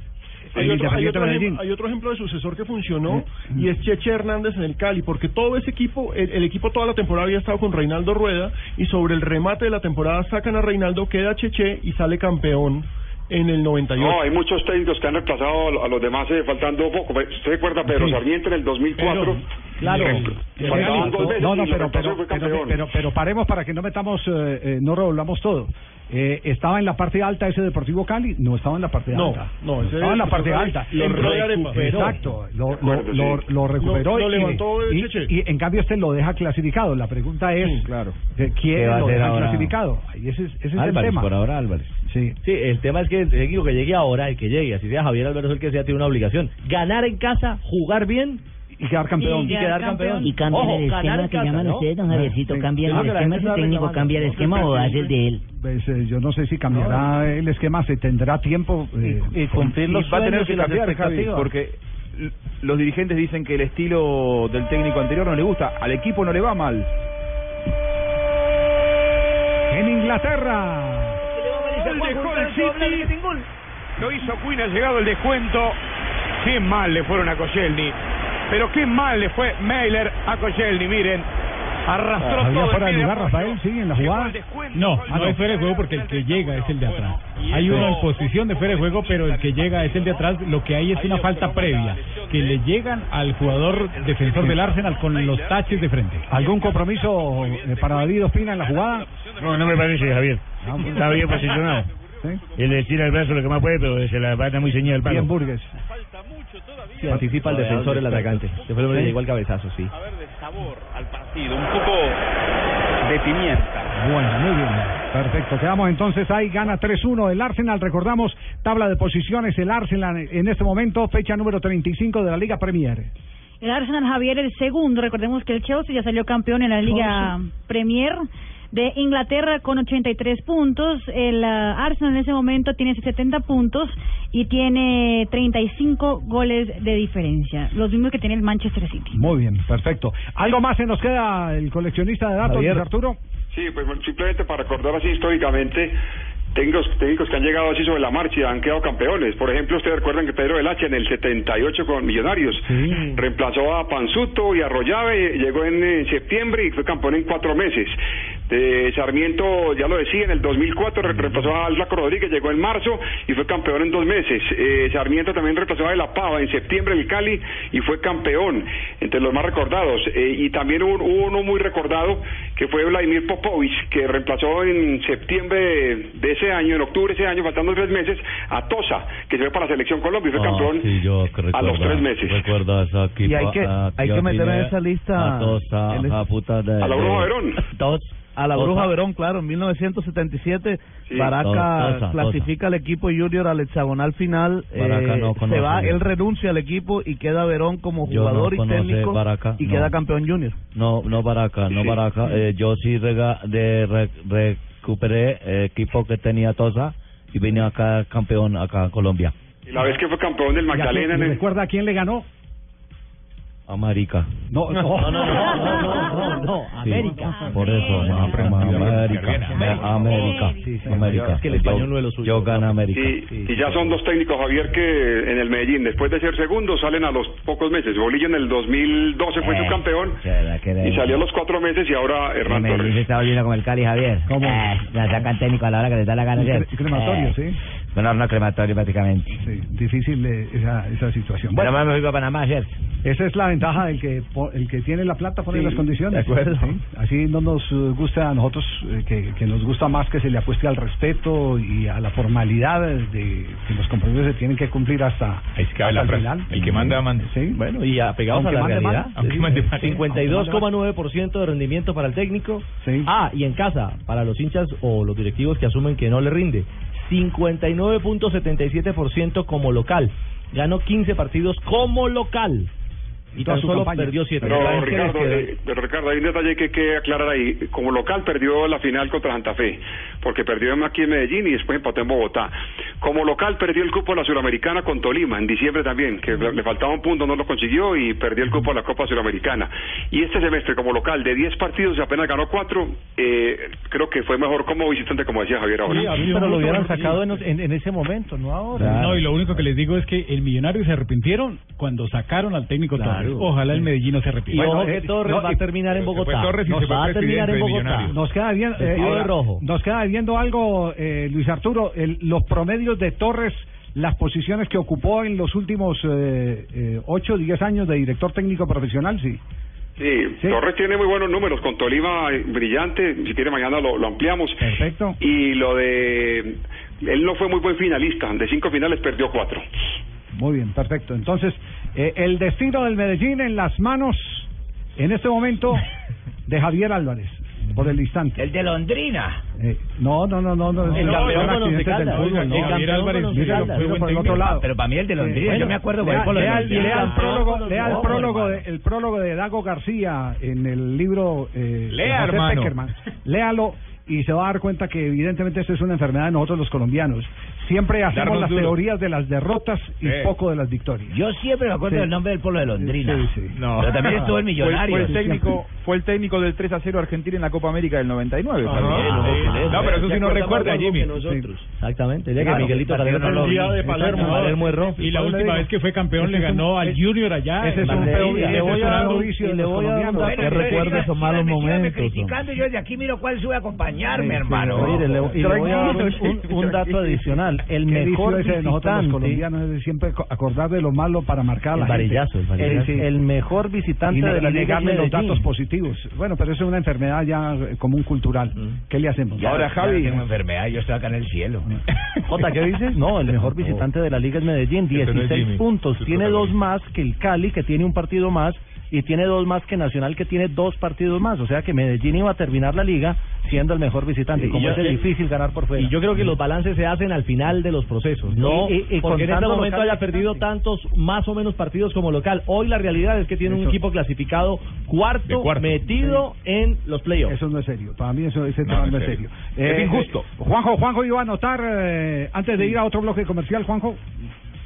Hay otro, hay, ejemplo, hay otro ejemplo de sucesor que funcionó y es Cheche Hernández en el Cali, porque todo ese equipo, el, el equipo toda la temporada había estado con Reinaldo Rueda y sobre el remate de la temporada sacan a Reinaldo, queda Cheche y sale campeón en el 98. No, hay muchos técnicos que han reemplazado a lo- a los demás eh, faltando poco. ¿Usted recuerda Pedro Sí. Sarmiento en el 2004? Claro. Le faltaban dos veces No, no, pero, pero paremos para que no metamos, eh, eh, no revolvamos todo. Eh, ¿Estaba en la parte alta ese Deportivo Cali? No estaba en la parte No, alta. no, ese estaba en la parte alta. Lo recuperó. Exacto, lo, lo, acuerdo, lo, sí. lo recuperó Lo- lo y- levantó y, Cheche. y, en cambio este lo deja clasificado. La pregunta es, claro. ¿de ¿quién ¿Qué va a lo deja ahora? clasificado? Ahí ese es, ese es el tema. por ahora Álvarez. Sí. Sí, el tema es que el técnico que llegue ahora, el que llegue, así sea Javier Álvarez el que sea, tiene una obligación. Ganar en casa, jugar bien y quedar campeón. Y, quedar campeón. Y cambia Ojo, el esquema que llaman ¿no? ustedes, don Javiercito. Cambia el esquema, el técnico cambia el esquema o hace el de él. Pues, eh, yo no sé si cambiará el esquema, se tendrá tiempo. eh, y cumplir los va a tener que cambiar, Javi, porque los dirigentes dicen que el estilo del técnico anterior no le gusta, al equipo no le va mal. En Inglaterra. El City. Lo hizo Quinn, ha llegado el descuento. Qué mal le fueron a Koscielny. Pero qué mal le fue Mailer a Koscielny, miren. Arrastró ¿Había todo fuera de lugar. Rafael? Sí, en la jugada. No, Ah, no hay fuera de juego porque el que llega es el de atrás. Hay uno en posición de fuera de juego, pero el que llega es el de atrás. Lo que hay es una falta previa, que le llegan al jugador defensor del Arsenal con los taches de frente. ¿Algún compromiso eh, para David Ospina en la jugada? No, no me parece, Javier. Está bien posicionado. ¿Sí? Él le tira el brazo lo que más puede, pero se la pata muy ceñida al palo. Bien, Burgues. Sí, anticipa al defensor el atacante. Se fue el hombre que llegó al cabezazo, sí. al partido, un poco de pimienta. Bueno, muy bien. Perfecto. Quedamos entonces ahí. Gana 3-1 el Arsenal. Recordamos, tabla de posiciones. El Arsenal en este momento, fecha número 35 de la Liga Premier. El Arsenal Javier el segundo. Recordemos que el Chelsea ya salió campeón en la Liga Premier de Inglaterra con 83 puntos. El ah, Arsenal en ese momento tiene 70 puntos y tiene 35 goles de diferencia. Los mismos que tiene el Manchester City. Muy bien, perfecto. ¿Algo más se nos queda el coleccionista de datos, Javier. Arturo? Sí, pues simplemente para recordar así históricamente, técnicos, técnicos que han llegado así sobre la marcha y han quedado campeones. Por ejemplo, ustedes recuerdan que Pedro Velache en el 78 con Millonarios reemplazó a Panzuto y a Rollave, llegó en, eh, septiembre y fue campeón en cuatro meses. De Sarmiento, ya lo decía, en el 2004 re- reemplazó a Flaco Rodríguez, llegó en marzo y fue campeón en dos meses. Eh, Sarmiento también reemplazó a De La Pava en septiembre en el Cali y fue campeón, entre los más recordados. Eh, y también hubo, hubo uno muy recordado que fue Vladimir Popovich, que reemplazó en septiembre de, de ese año, en octubre de ese año, faltando tres meses, a Tosa, que se fue para la selección Colombia y fue Ah, campeón sí, yo que a los tres meses. Recuerdo a esa Y hay que- a hay que meter en esa lista A Tosa, el- a puta de... a la Verón. A la Tosa. Bruja Verón, claro, en 1977 Sí. Baraca clasifica al equipo junior al hexagonal final. Baraca eh, no se va, él renuncia al equipo y queda Verón como no jugador y técnico Baraca, y no. queda campeón junior. No, no Baraca, no Sí. Baraca. Eh, yo sí rega, de, re- recuperé eh, equipo que tenía Tosa y vine acá campeón acá en Colombia. Y la vez que fue campeón del Magdalena en ¿Y el... recuerda a quién le ganó? América. No, no, no, no, no, no, no, Sí, América. Por eso, América. América. América. América. Es que el español Yo- no es lo suyo. Yo gano América. Y, y ya son dos técnicos, Javier, que en el Medellín, después de ser segundo, salen a los pocos meses. Bolillo en el 2012 fue Eh, su campeón ¿Será que de- y salió a los cuatro meses y ahora Hernán Medellín se Torres. está volviendo como el Cali, Javier. ¿Cómo? Eh, la sacan técnico a la hora que les da la gana. Crematorio, Eh, sí. Un horno crematorio prácticamente. Sí, difícil eh, esa, esa situación. Bueno, más me fui para Panamá, ¿cierto? Esa es la ventaja del que el que tiene la plata pone Sí, las condiciones. de acuerdo. Sí, Así no nos eh, gusta a nosotros, eh, que, que nos gusta más que se le apueste al respeto y a la formalidad de que los compromisos se tienen que cumplir hasta, Ahí se cabe hasta la el frase. final. El que manda, manda. Sí. Bueno, y apegados Aunque a la realidad. Aunque mande mal. 52,9% de rendimiento para el técnico. Ah, y en casa, para los hinchas o los directivos que asumen que no le rinde. 59.77% como local. Ganó 15 partidos como local. Y tan solo campaña. perdió 7. Pero Ricardo, eh, pero Ricardo, hay un detalle que hay que aclarar ahí. Como local perdió la final contra Santa Fe, porque perdió aquí en Medellín y después empató en Bogotá. Como local perdió el cupo de la Suramericana con Tolima en diciembre también, que le le faltaba un punto, no lo consiguió y perdió el cupo de la Copa Suramericana. Y este semestre como local de 10 partidos y apenas ganó 4, eh, creo que fue mejor como visitante, como decía Javier ahora. pero lo hubieran sacado en, en, en ese momento, no ahora. No, y lo único que les digo es que el Millonario se arrepintieron cuando sacaron al técnico Claro. Ojalá el Medellín no se Y ojo que eh, Torres no, va a terminar en Bogotá. Torres Nos va a terminar en Bogotá. Millonarios. Nos queda bien, eh, ahora, rojo. nos queda viendo algo, eh, Luis Arturo, el- los promedios de Torres las posiciones que ocupó en los últimos eh, eh, 8 o 10 años de director técnico profesional, sí. Sí, Torres tiene muy buenos números, con Tolima eh, brillante, si quiere mañana lo, lo ampliamos. Perfecto. Y lo de... Él no fue muy buen finalista, de cinco finales perdió cuatro. Muy bien, perfecto. Entonces, eh, el destino del Medellín en las manos, en este momento, [laughs] de Javier Álvarez, por el instante. El de Londrina. Eh, no, no, no, no, no. El no, campeón no, con Once Caldas. El no. campeón con Once Caldas. por el otro lado. Pero para mí el de Londrina, yo me acuerdo lea, por el lea, de Londrina. lea el prólogo, No, lea el no, prólogo, de, el prólogo de Dago García en el libro eh, de Lea, José hermano. Peckerman. Léalo y se va a dar cuenta que evidentemente esto es una enfermedad de nosotros los colombianos. Siempre hacemos Darnos las duro. teorías de las derrotas y Sí. poco de las victorias. Yo siempre me acuerdo Sí. del nombre del pueblo de Londrina. Sí, sí. No. Pero también estuvo el Fue- millonario. Fue, el técnico, fue el técnico del 3 a 0 Argentina en la Copa América del 99. Ajá. también. Sí, No, pero eso sí no recuerda, Jimmy. Exactamente. Ya Claro, que Miguelito ese partido Calero no lo el día de Palermo, Palermo erró. Y la última vez que fue campeón le Ese es un- ganó al Junior allá. Ese es un feo- le voy a dar un- novicio y de le los voy a dar un colombianos. dato que recuerde esos malos Síganme momentos. criticando, yo desde aquí miro cuál sube a acompañarme, Sí, hermano. Mire, le- y le voy a dar un, un- un dato adicional. El mejor de nosotros los visitante, colombianos es de siempre co- acordar de lo malo para marcar a la el varillazo, el gente. varillazo. Sí, sí. El mejor visitante y, de la y Liga es negarle los datos positivos. Bueno, pero eso es una enfermedad ya eh, común cultural. ¿Qué le hacemos? Ya, Ahora, Javi. tengo enfermedad, yo estoy acá en el cielo. [laughs] Jota, ¿qué dices? No, el mejor visitante de la liga es Medellín, Ese no es 16 Jimmy, puntos. es Tiene dos más que el Cali, que tiene un partido más, y tiene dos más que Nacional, que tiene dos partidos más. O sea que Medellín iba a terminar la liga siendo el mejor visitante. Sí, y como es difícil ganar por fuera. Y yo creo que los balances se hacen al final de los procesos. No Y- y- y porque en este momento haya perdido tantos más o menos partidos como local. Hoy la realidad es que tiene un equipo clasificado cuarto, metido en los playoffs. Eso no es serio. Para mí eso ese No, tema no no es serio. serio. Es injusto. eh, Juanjo, Juanjo iba a anotar eh, antes de ir a otro bloque comercial, Juanjo.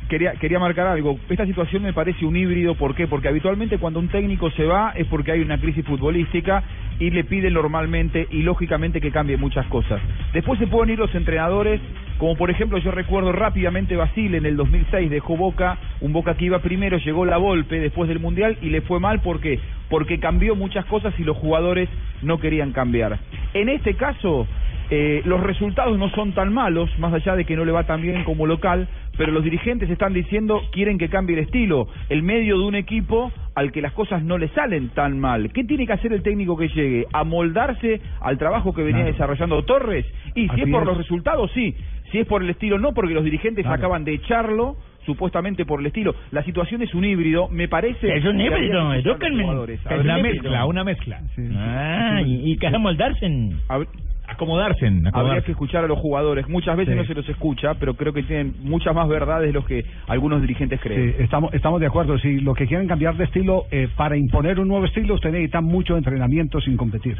Quería, quería marcar algo. Esta situación me parece un híbrido. ¿Por qué? Porque habitualmente cuando un técnico se va es porque hay una crisis futbolística y le piden normalmente y lógicamente que cambie muchas cosas. Después se pueden ir los entrenadores, como por ejemplo yo recuerdo rápidamente Basile en el 2006 dejó Boca, un Boca que iba primero, llegó la Volpe después del Mundial y le fue mal. ¿Por qué? Porque cambió muchas cosas y los jugadores no querían cambiar. En este caso, eh, los resultados no son tan malos, más allá de que no le va tan bien como local, pero los dirigentes están diciendo quieren que cambie el estilo, el medio de un equipo al que las cosas no le salen tan mal. ¿Qué tiene que hacer el técnico que llegue? ¿Amoldarse al trabajo que venía Claro. desarrollando Torres? Y si Así es por es. los resultados, sí. Si es por el estilo, no, porque los dirigentes Claro. acaban de echarlo supuestamente por el estilo. La situación es un híbrido, me parece... Es un híbrido. Es una mezcla, una mezcla. Ah, y, y que Acomodarse. Habría que escuchar a los jugadores. Muchas veces Sí. no se los escucha, pero creo que tienen muchas más verdades de los que algunos dirigentes creen. Sí, estamos, estamos de acuerdo. Si lo que quieren cambiar de estilo, eh, para imponer un nuevo estilo, usted necesita mucho entrenamiento sin competir.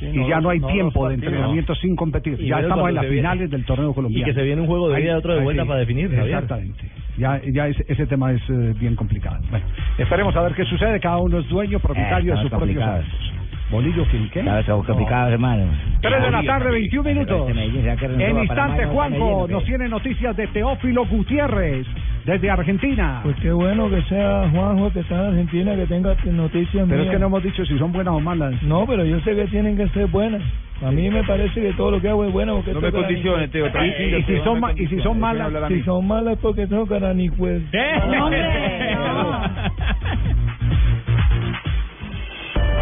y no ya no hay no tiempo de entrenamiento sin competir. Y ya estamos en las viene- finales del torneo colombiano. y que se viene un juego de ida y otro de vuelta sí. para definir. Exactamente. Ya, ya ese, ese tema es eh, bien complicado. Bueno, esperemos a ver qué sucede. Cada uno es dueño, propietario de sus propios actos. Bolillo Quilqué. Claro, estamos complicados, hermano. 3 de la tarde, 21 minutos. Este En instante, Juanjo nos tiene noticias de Teófilo Gutiérrez desde Argentina. Pues qué bueno que sea Juanjo que está en Argentina, que tenga noticias Pero es que no hemos dicho si son buenas o malas. No, pero yo sé que tienen que ser buenas. A mí me parece que todo lo que hago es bueno porque No me condiciones, Teo, tranquilo, Y si son no ma- y si son malas, déjame hablar a si mí. son malas es porque tocan ni [laughs] [laughs]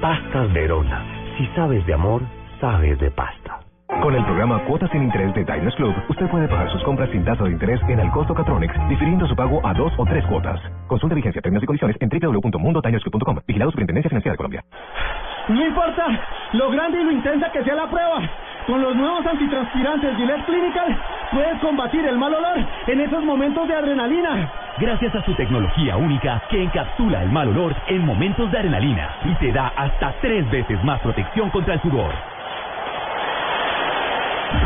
Pastas Verona. Si sabes de amor, sabes de pasta. Con el programa Cuotas sin Interés de Diners Club, usted puede pagar sus compras sin tasa de interés en el costo Catronics, difiriendo su pago a dos o tres cuotas. Consulta vigencia, términos y condiciones en www.mundotinersclub.com. Vigilado Superintendencia Financiera de Colombia. No importa lo grande y lo intensa que sea la prueba. Con los nuevos antitranspirantes Gillette Clinical puedes combatir el mal olor en esos momentos de adrenalina. Gracias a su tecnología única que encapsula el mal olor en momentos de adrenalina y te da hasta tres veces más protección contra el sudor.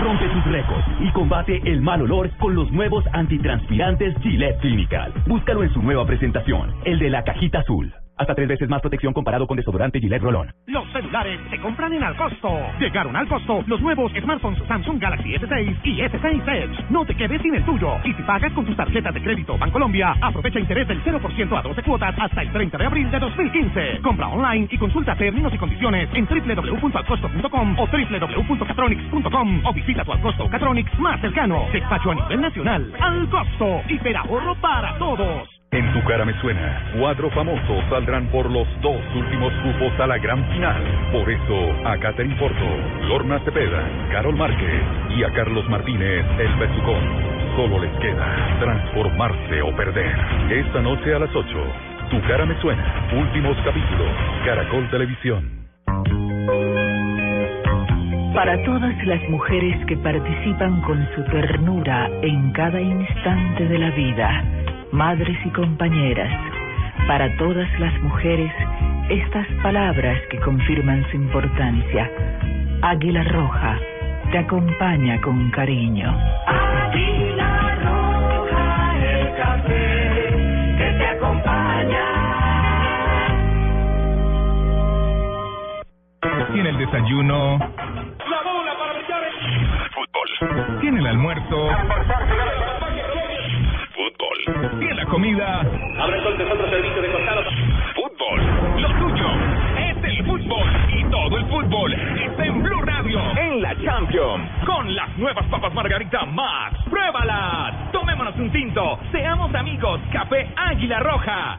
Rompe tus récords y combate el mal olor con los nuevos antitranspirantes Gillette Clinical. Búscalo en su nueva presentación, el de la cajita azul. Hasta tres veces más protección comparado con desodorante Gillette Rolón. Los celulares se compran en Al Costo. Llegaron al costo los nuevos smartphones Samsung Galaxy S6 y S6 Edge. No te quedes sin el tuyo. Y si pagas con tus tarjetas de crédito Bancolombia, aprovecha interés del 0% a 12 cuotas hasta el 30 de abril de 2015. Compra online y consulta términos y condiciones en www.alcosto.com o www.catronics.com o visita tu Alcosto Catronics más cercano. Despacho a nivel nacional. Al Costo. Hiperahorro para todos. En tu cara me suena, cuatro famosos saldrán por los dos últimos cupos a la gran final. Por eso, a Catherine Porto, Lorna Cepeda, Carol Márquez y a Carlos Martínez, el Besucón. Solo les queda transformarse o perder. Esta noche a las 8, Tu cara me suena, últimos capítulos, Caracol Televisión. Para todas las mujeres que participan con su ternura en cada instante de la vida, madres y compañeras, para todas las mujeres, estas palabras que confirman su importancia. Águila Roja te acompaña con cariño. Águila Roja, el café que te acompaña. Tiene el desayuno. La bola para brillar. Fútbol. Tiene el almuerzo. Fútbol. Tiene la comida. Abre entonces otro servicio de costado. Fútbol. Lo tuyo es el fútbol. Y todo el fútbol está en Blue Radio. En la Champions. Con las nuevas papas Margarita Max. ¡Pruébalas! Tomémonos un tinto. Seamos amigos. Café Águila Roja.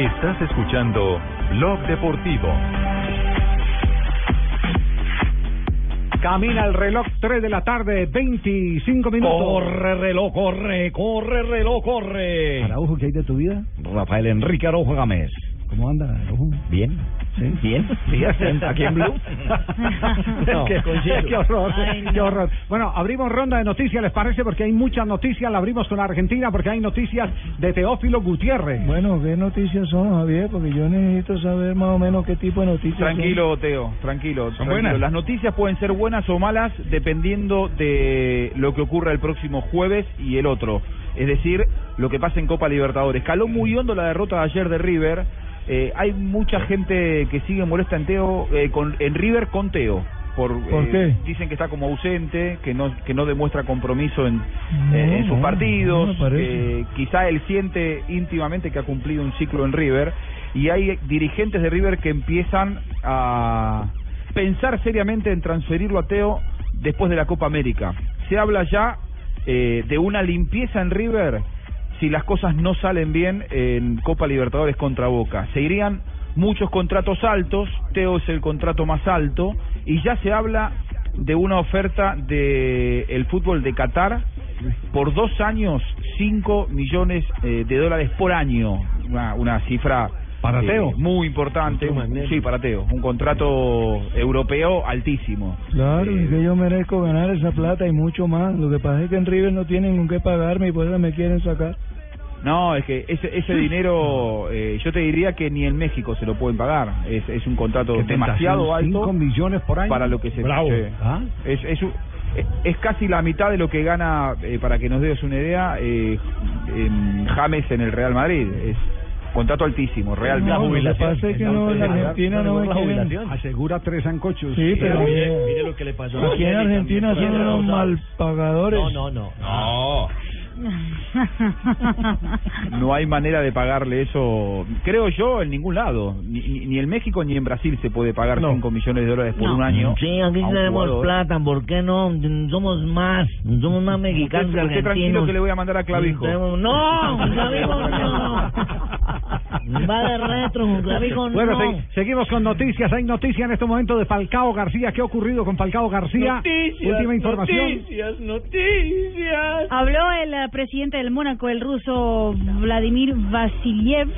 Estás escuchando Blog Deportivo. Camina el reloj 3 de la tarde, 25 minutos. Corre reloj, corre, corre reloj, corre. Araujo, ¿qué hay de tu vida? Rafael Enrique Araujo Gámez. ¿Cómo anda, Araujo? Bien. ¿Sí? Bien. Sí, aquí en Blue. [laughs] No, qué qué horror, Ay, no. qué horror. Bueno, abrimos ronda de noticias, ¿les parece? Porque hay muchas noticias. La abrimos con Argentina porque hay noticias de Teófilo Gutiérrez. Bueno, ¿qué noticias son, Javier? Porque yo necesito saber más o menos qué tipo de noticias son. Tranquilo, Teo, tranquilo. tranquilo. buenas? Las noticias pueden ser buenas o malas dependiendo de lo que ocurra el próximo jueves y el otro. Es decir, lo que pasa en Copa Libertadores. Caló muy hondo la derrota de ayer de River. Eh, hay mucha gente que sigue molesta en Teo, eh, con, en River con Teo. Por, ¿Por eh, qué? Dicen que está como ausente, que no que no demuestra compromiso en, No, eh, en sus no, partidos. no que quizá él siente íntimamente que ha cumplido un ciclo en River. Y hay dirigentes de River que empiezan a pensar seriamente en transferirlo a Teo después de la Copa América. Se habla ya eh, de una limpieza en River si las cosas no salen bien en Copa Libertadores contra Boca. Se irían muchos contratos altos, Teo es el contrato más alto, y ya se habla de una oferta de el fútbol de Qatar por dos años, 5 millones eh, de dólares por año, una, una cifra ¿Para eh, Teo? muy importante, sí, para Teo, un contrato europeo altísimo. Claro, y que yo merezco ganar esa plata y mucho más. Lo que pasa es que en River no tienen con qué pagarme y por eso me quieren sacar. No, es que ese, ese dinero, [laughs] eh, yo te diría que ni en México se lo pueden pagar. Es, es un contrato demasiado alto. cinco millones por año. Para lo que se Bravo. ¿Ah? Es, es, un- es- es casi la mitad de lo que gana, eh, para que nos des una idea, eh, en James en el Real Madrid. Es, Contrato altísimo, Real No, lo que pasa es que no, en Argentina no me quieren. Asegura tres ancochos. Sí, pero Mire, mire lo que le pasó aquí en Argentina son unos mal pagadores. No, no, no. No. No hay manera de pagarle eso, creo yo, en ningún lado. Ni, ni, ni en México ni en Brasil se puede pagar 5 millones de dólares por No. un año. Sí, aquí tenemos plata, ¿por qué no? Somos más, somos más mexicanos Usted- usted tranquilo que le voy a mandar a Clavijo. Tenemos- No, Clavijo no. [laughs] Va de retro, [laughs] Clavijo Bueno, no. se- seguimos con noticias. Hay noticia en este momento de Falcao García. ¿Qué ha ocurrido con Falcao García? Noticias, Última información. Noticias, noticias. Habló el eh, presidente del Mónaco, el ruso Vladimir Vasiliev.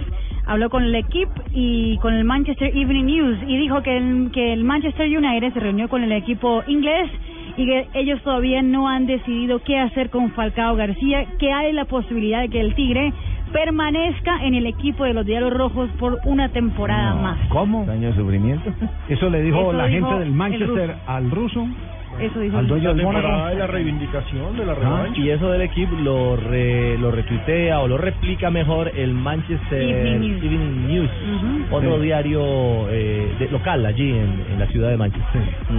Habló con el equipo y con el Manchester Evening News y dijo que el, que el Manchester United se reunió con el equipo inglés y que ellos todavía no han decidido qué hacer con Falcao García, que hay la posibilidad de que el Tigre permanezca en el equipo de los Diablos Rojos por una temporada más. ¿Cómo? Daño de sufrimiento. [laughs] Eso le dijo Eso la dijo gente del el Manchester ruso. al ruso. Eso dijo Al el dueño del Mónaco. de la reivindicación, de la Ah, revancha. y eso del equipo lo re, lo retuitea o lo replica mejor el Manchester Evening News. Evening News, otro Sí. diario eh, de- local allí en, en la ciudad de Manchester. Sí.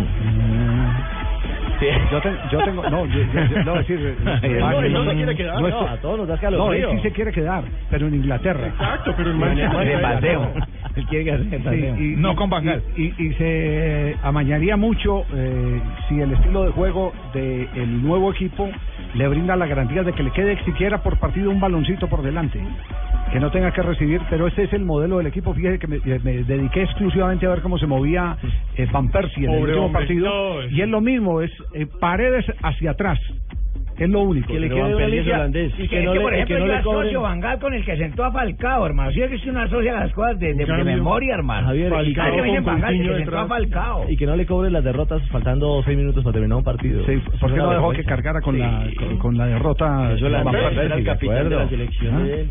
Yo, te- yo tengo, no, yo, yo- yo- no, decir, [laughs] no- él no se quiere quedar, no, no, a todos nos da No, escalofrío. él sí se quiere quedar, pero en Inglaterra. Exacto, pero en Manchester. De paseo. Él quiere quedarse de paseo. Sí, y- No y- con Van Gaal. Y, y- y se amañaría mucho eh, si el estilo de juego del nuevo equipo le brinda la garantía de que le quede siquiera por partido un baloncito por delante. Que no tenga que recibir, pero ese es el modelo del equipo. Fíjese que me, me dediqué exclusivamente a ver cómo se movía eh, Van Persie en el último partido. No, es- Y es lo mismo, es eh, paredes hacia atrás. Es lo único. Que le quede una holandés. y que que, no le, por ejemplo, no yo le asocio. Bangal con el que sentó a Falcao, hermano. Sí, es que es una asocia las cosas de, de, de Cambio. memoria, hermano. Javier, Falcao, que Bangal, que sentó a. Falcao. Y que no le cobren las derrotas faltando seis minutos para terminar un partido. Sí, ¿por qué no dejó que cargara con, Sí. la, con, con la derrota? Eso la el de capitán de la selección ¿Ah? de.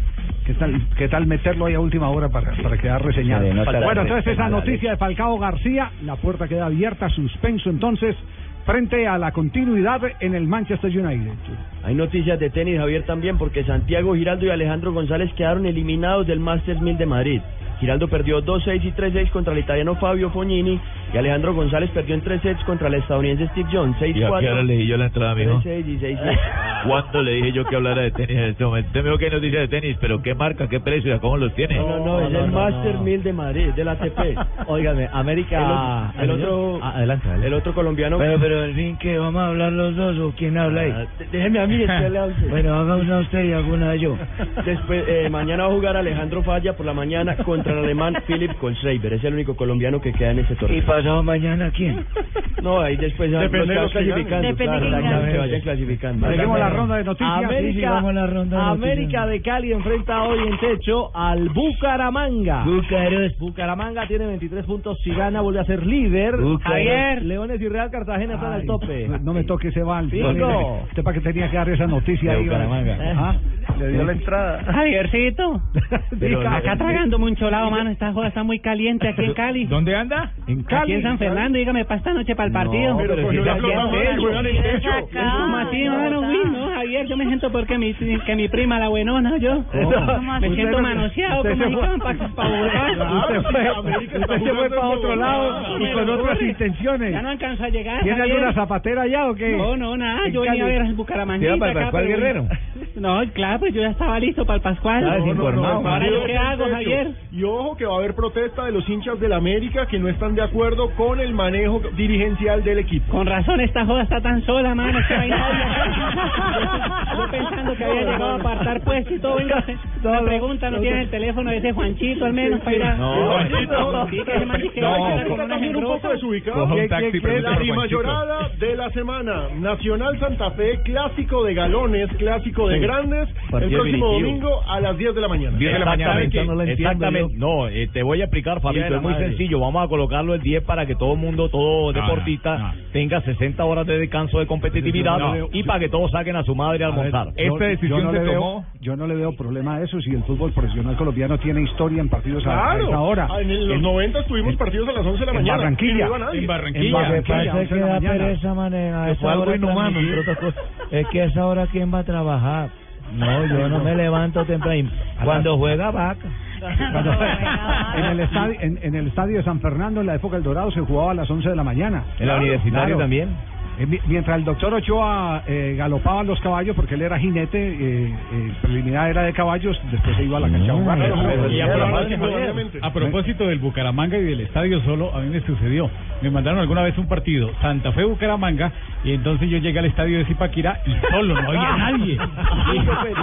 ¿Qué tal, ¿Qué tal meterlo ahí a última hora para, para quedar reseñado? Bueno, entonces esa noticia de Falcao García, la puerta queda abierta, suspenso entonces, frente a la continuidad en el Manchester United. Hay noticias de tenis, Javier, también, porque Santiago Giraldo y Alejandro González quedaron eliminados del Masters 1000 de Madrid. Giraldo perdió 2-6 y 3-6 contra el italiano Fabio Fognini y Alejandro González perdió en 3 sets contra el estadounidense Steve Jones. 6-4. ¿Y a qué hora le dije yo la entrada, mijo? 3-6 y 6 [laughs] ¿Cuándo le dije yo que hablara de tenis en este momento? Usted me dijo que hay noticias de tenis, pero ¿qué marca, qué precio, cómo los tiene? No, no, no, es el Masters 1000 de Madrid, del ATP. [laughs] Óigame, América. El, otro, Ah, adelante, adelante. el otro colombiano. Pero, pero, en fin, ¿qué? ¿Vamos a hablar los dos o quién habla ahí? Ah, déjeme a mí, después le hablo. Bueno, haga una usted y hago una yo. [laughs] Después, eh, mañana va a jugar Alejandro Falla por la mañana contra el alemán Philip Kohlschreiber. Es el único colombiano que queda en ese torneo. ¿Y pasado mañana quién? [laughs] No, ahí después ya Depende los de que ganen. clasificando. Depende claro, de que vayan clasificando. Seguimos la ronda de noticias. Sí, América, sigamos la ronda de América noticias. de Cali enfrenta hoy en techo al Bucaramanga. Búcaros. Bucaramanga tiene 23 puntos. Si gana, vuelve a ser líder. Bucaramanga. Javier. Leones y Real Cartagena tope. no- me toque ese bal. Cinco. ¿Usted para qué tenía que dar esa noticia ahí? ¿Ah? Le dio la entrada. [laughs] Javiercito, [laughs] acá tragando mucho lado, mano. Esta joda está muy caliente aquí en Cali. ¿Dónde anda? En Aquí Cali. en San Fernando, dígame, para esta noche, para el partido. pero Javier, yo me siento porque mi, que mi prima, la buenona, yo. Me siento no- manoseado, usted como se ahí fue- para. Usted se fue para otro lado y con otras intenciones. Ya no alcanzo a llegar. ¿Tiene Javier. alguna zapatera ya o qué? No, no, nada. Yo venía a ver Bucaramanga. ¿Te iba para el Pascual Guerrero? No, claro, pues yo ya estaba listo para el Pascual. No, no, no, Ahora, ¿yo qué hago. Javier? Y ojo que va a haber protesta de los hinchas del América que no están de acuerdo con el manejo dirigencial del equipo. Con razón, esta joda está tan sola, mano. Es que no hay nadie. Yo pensando que había llegado a apartar puesto y todo. Venga, [laughs] una pregunta, ¿no tiene el teléfono de ese Juanchito al menos para ir a... No, Juanchito. Sí, que ese man que No, va a quedar está con una también un poco embrosa. desubicado. Coja un ¿Qué- taxi, qué- qué es pregunte la prima llorada de la semana? Nacional Santa Fe, clásico de galones, clásico de. Grandes, el próximo definitivo. domingo a las 10 de la mañana. Exactamente, no exactamente. No, eh, te voy a explicar, de Fabito. la Es muy madre. sencillo. Vamos a colocarlo el 10 para que todo el mundo, todo No, deportista, no, no. tenga 60 horas de descanso de competitividad No, no. y para que todos saquen a su madre a A ver, almorzar. yo- Esta decisión yo no se le veo, tomó. Yo no le veo problema a eso si el fútbol profesional colombiano tiene historia en partidos a- a, Claro, esa hora. Ah, en el- los En- 90 tuvimos partidos a las 11 de la en mañana. Barranquilla. En Barranquilla. En Barranquilla, pasa es 11 que de la da mañana. pereza, manera. Fue algo inhumano, entre otras cosas. Es que a esa hora, ¿quién va a trabajar? No, yo no me levanto temprano. Cuando juega vaca. Cuando- en, el estadio, en, en el estadio de San Fernando, en la época del Dorado, se jugaba a las 11 de la mañana. ¿En la Universitario también? Eh, mi- Mientras el doctor Ochoa eh, galopaba los caballos, porque él era jinete, eh, eh, preliminar era de caballos, después se iba a la cancha a jugar. Y a propósito, a propósito del Bucaramanga y del estadio solo, a mí me sucedió. Me mandaron alguna vez un partido, Santa Fe Bucaramanga, y entonces yo llegué al estadio de Zipaquirá y solo, no había nadie. [laughs]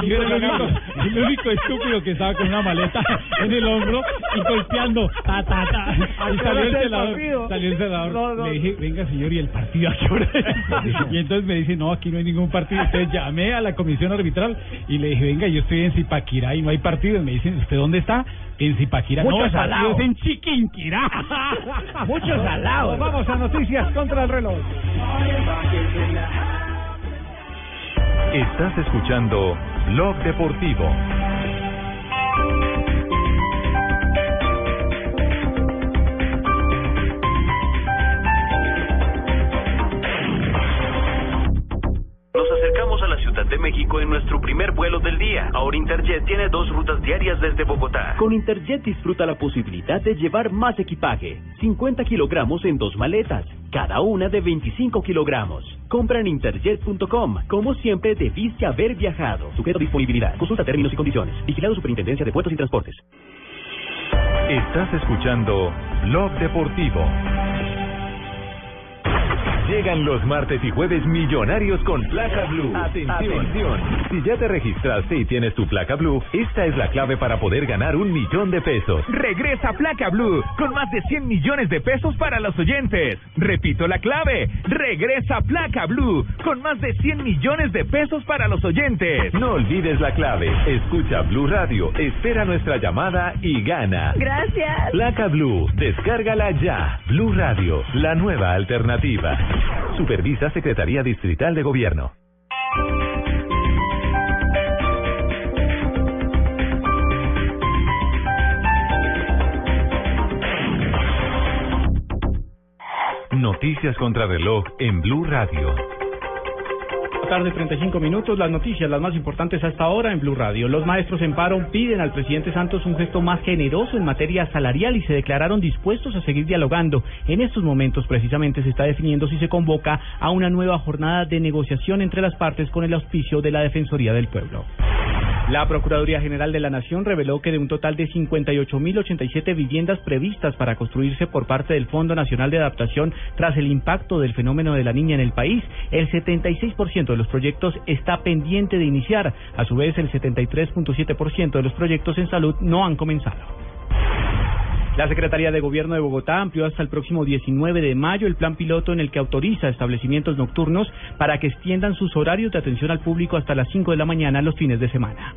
Y yo era el único, el único estúpido que estaba con una maleta [laughs] en el hombro y golpeando. Ta, ta, ta. Y salió el celador. Salió el celador. Le dije, venga señor, ¿y el partido a qué hora es?" [laughs] Y entonces me dice, no, aquí no hay ningún partido. Entonces llamé a la comisión arbitral y le dije, venga, yo estoy en Zipaquirá y no hay partido. Y me dicen, ¿usted dónde está? En Zipaquirá. Mucho no, salado. es en Chiquinquirá. [laughs] Muchos al lado. Vamos a noticias contra el reloj. Estás escuchando Blog Deportivo. México en nuestro primer vuelo del día. Ahora Interjet tiene dos rutas diarias desde Bogotá. Con Interjet disfruta la posibilidad de llevar más equipaje, 50 kilogramos en dos maletas, cada una de 25 kilogramos. Compra en interjet.com. Como siempre, debiste haber viajado. Sujeto a disponibilidad. Consulta términos y condiciones. Vigilado Superintendencia de Puertos y Transportes. Estás escuchando Blog Deportivo. Llegan los martes y jueves millonarios con placa blue. Atención. Si ya te registraste y tienes tu placa blue, esta es la clave para poder ganar un millón de pesos. Regresa Placa Blue con más de 100 millones de pesos para los oyentes. Repito la clave. Regresa Placa Blue con más de 100 millones de pesos para los oyentes. No olvides la clave. Escucha Blue Radio, espera nuestra llamada y gana. Gracias. Placa Blue, descárgala ya. Blue Radio, la nueva alternativa. Supervisa Secretaría Distrital de Gobierno. Noticias contra reloj en Blue Radio. Tarde 35 minutos, las noticias, las más importantes hasta ahora en Blue Radio. Los maestros en paro piden al presidente Santos un gesto más generoso en materia salarial y se declararon dispuestos a seguir dialogando. En estos momentos precisamente se está definiendo si se convoca a una nueva jornada de negociación entre las partes con el auspicio de la Defensoría del Pueblo. La Procuraduría General de la Nación reveló que de un total de 58.087 viviendas previstas para construirse por parte del Fondo Nacional de Adaptación tras el impacto del fenómeno de la niña en el país, el 76% de los proyectos está pendiente de iniciar. A su vez, el 73.7% de los proyectos en salud no han comenzado. La Secretaría de Gobierno de Bogotá amplió hasta el próximo 19 de mayo el plan piloto en el que autoriza establecimientos nocturnos para que extiendan sus horarios de atención al público hasta las 5 de la mañana los fines de semana.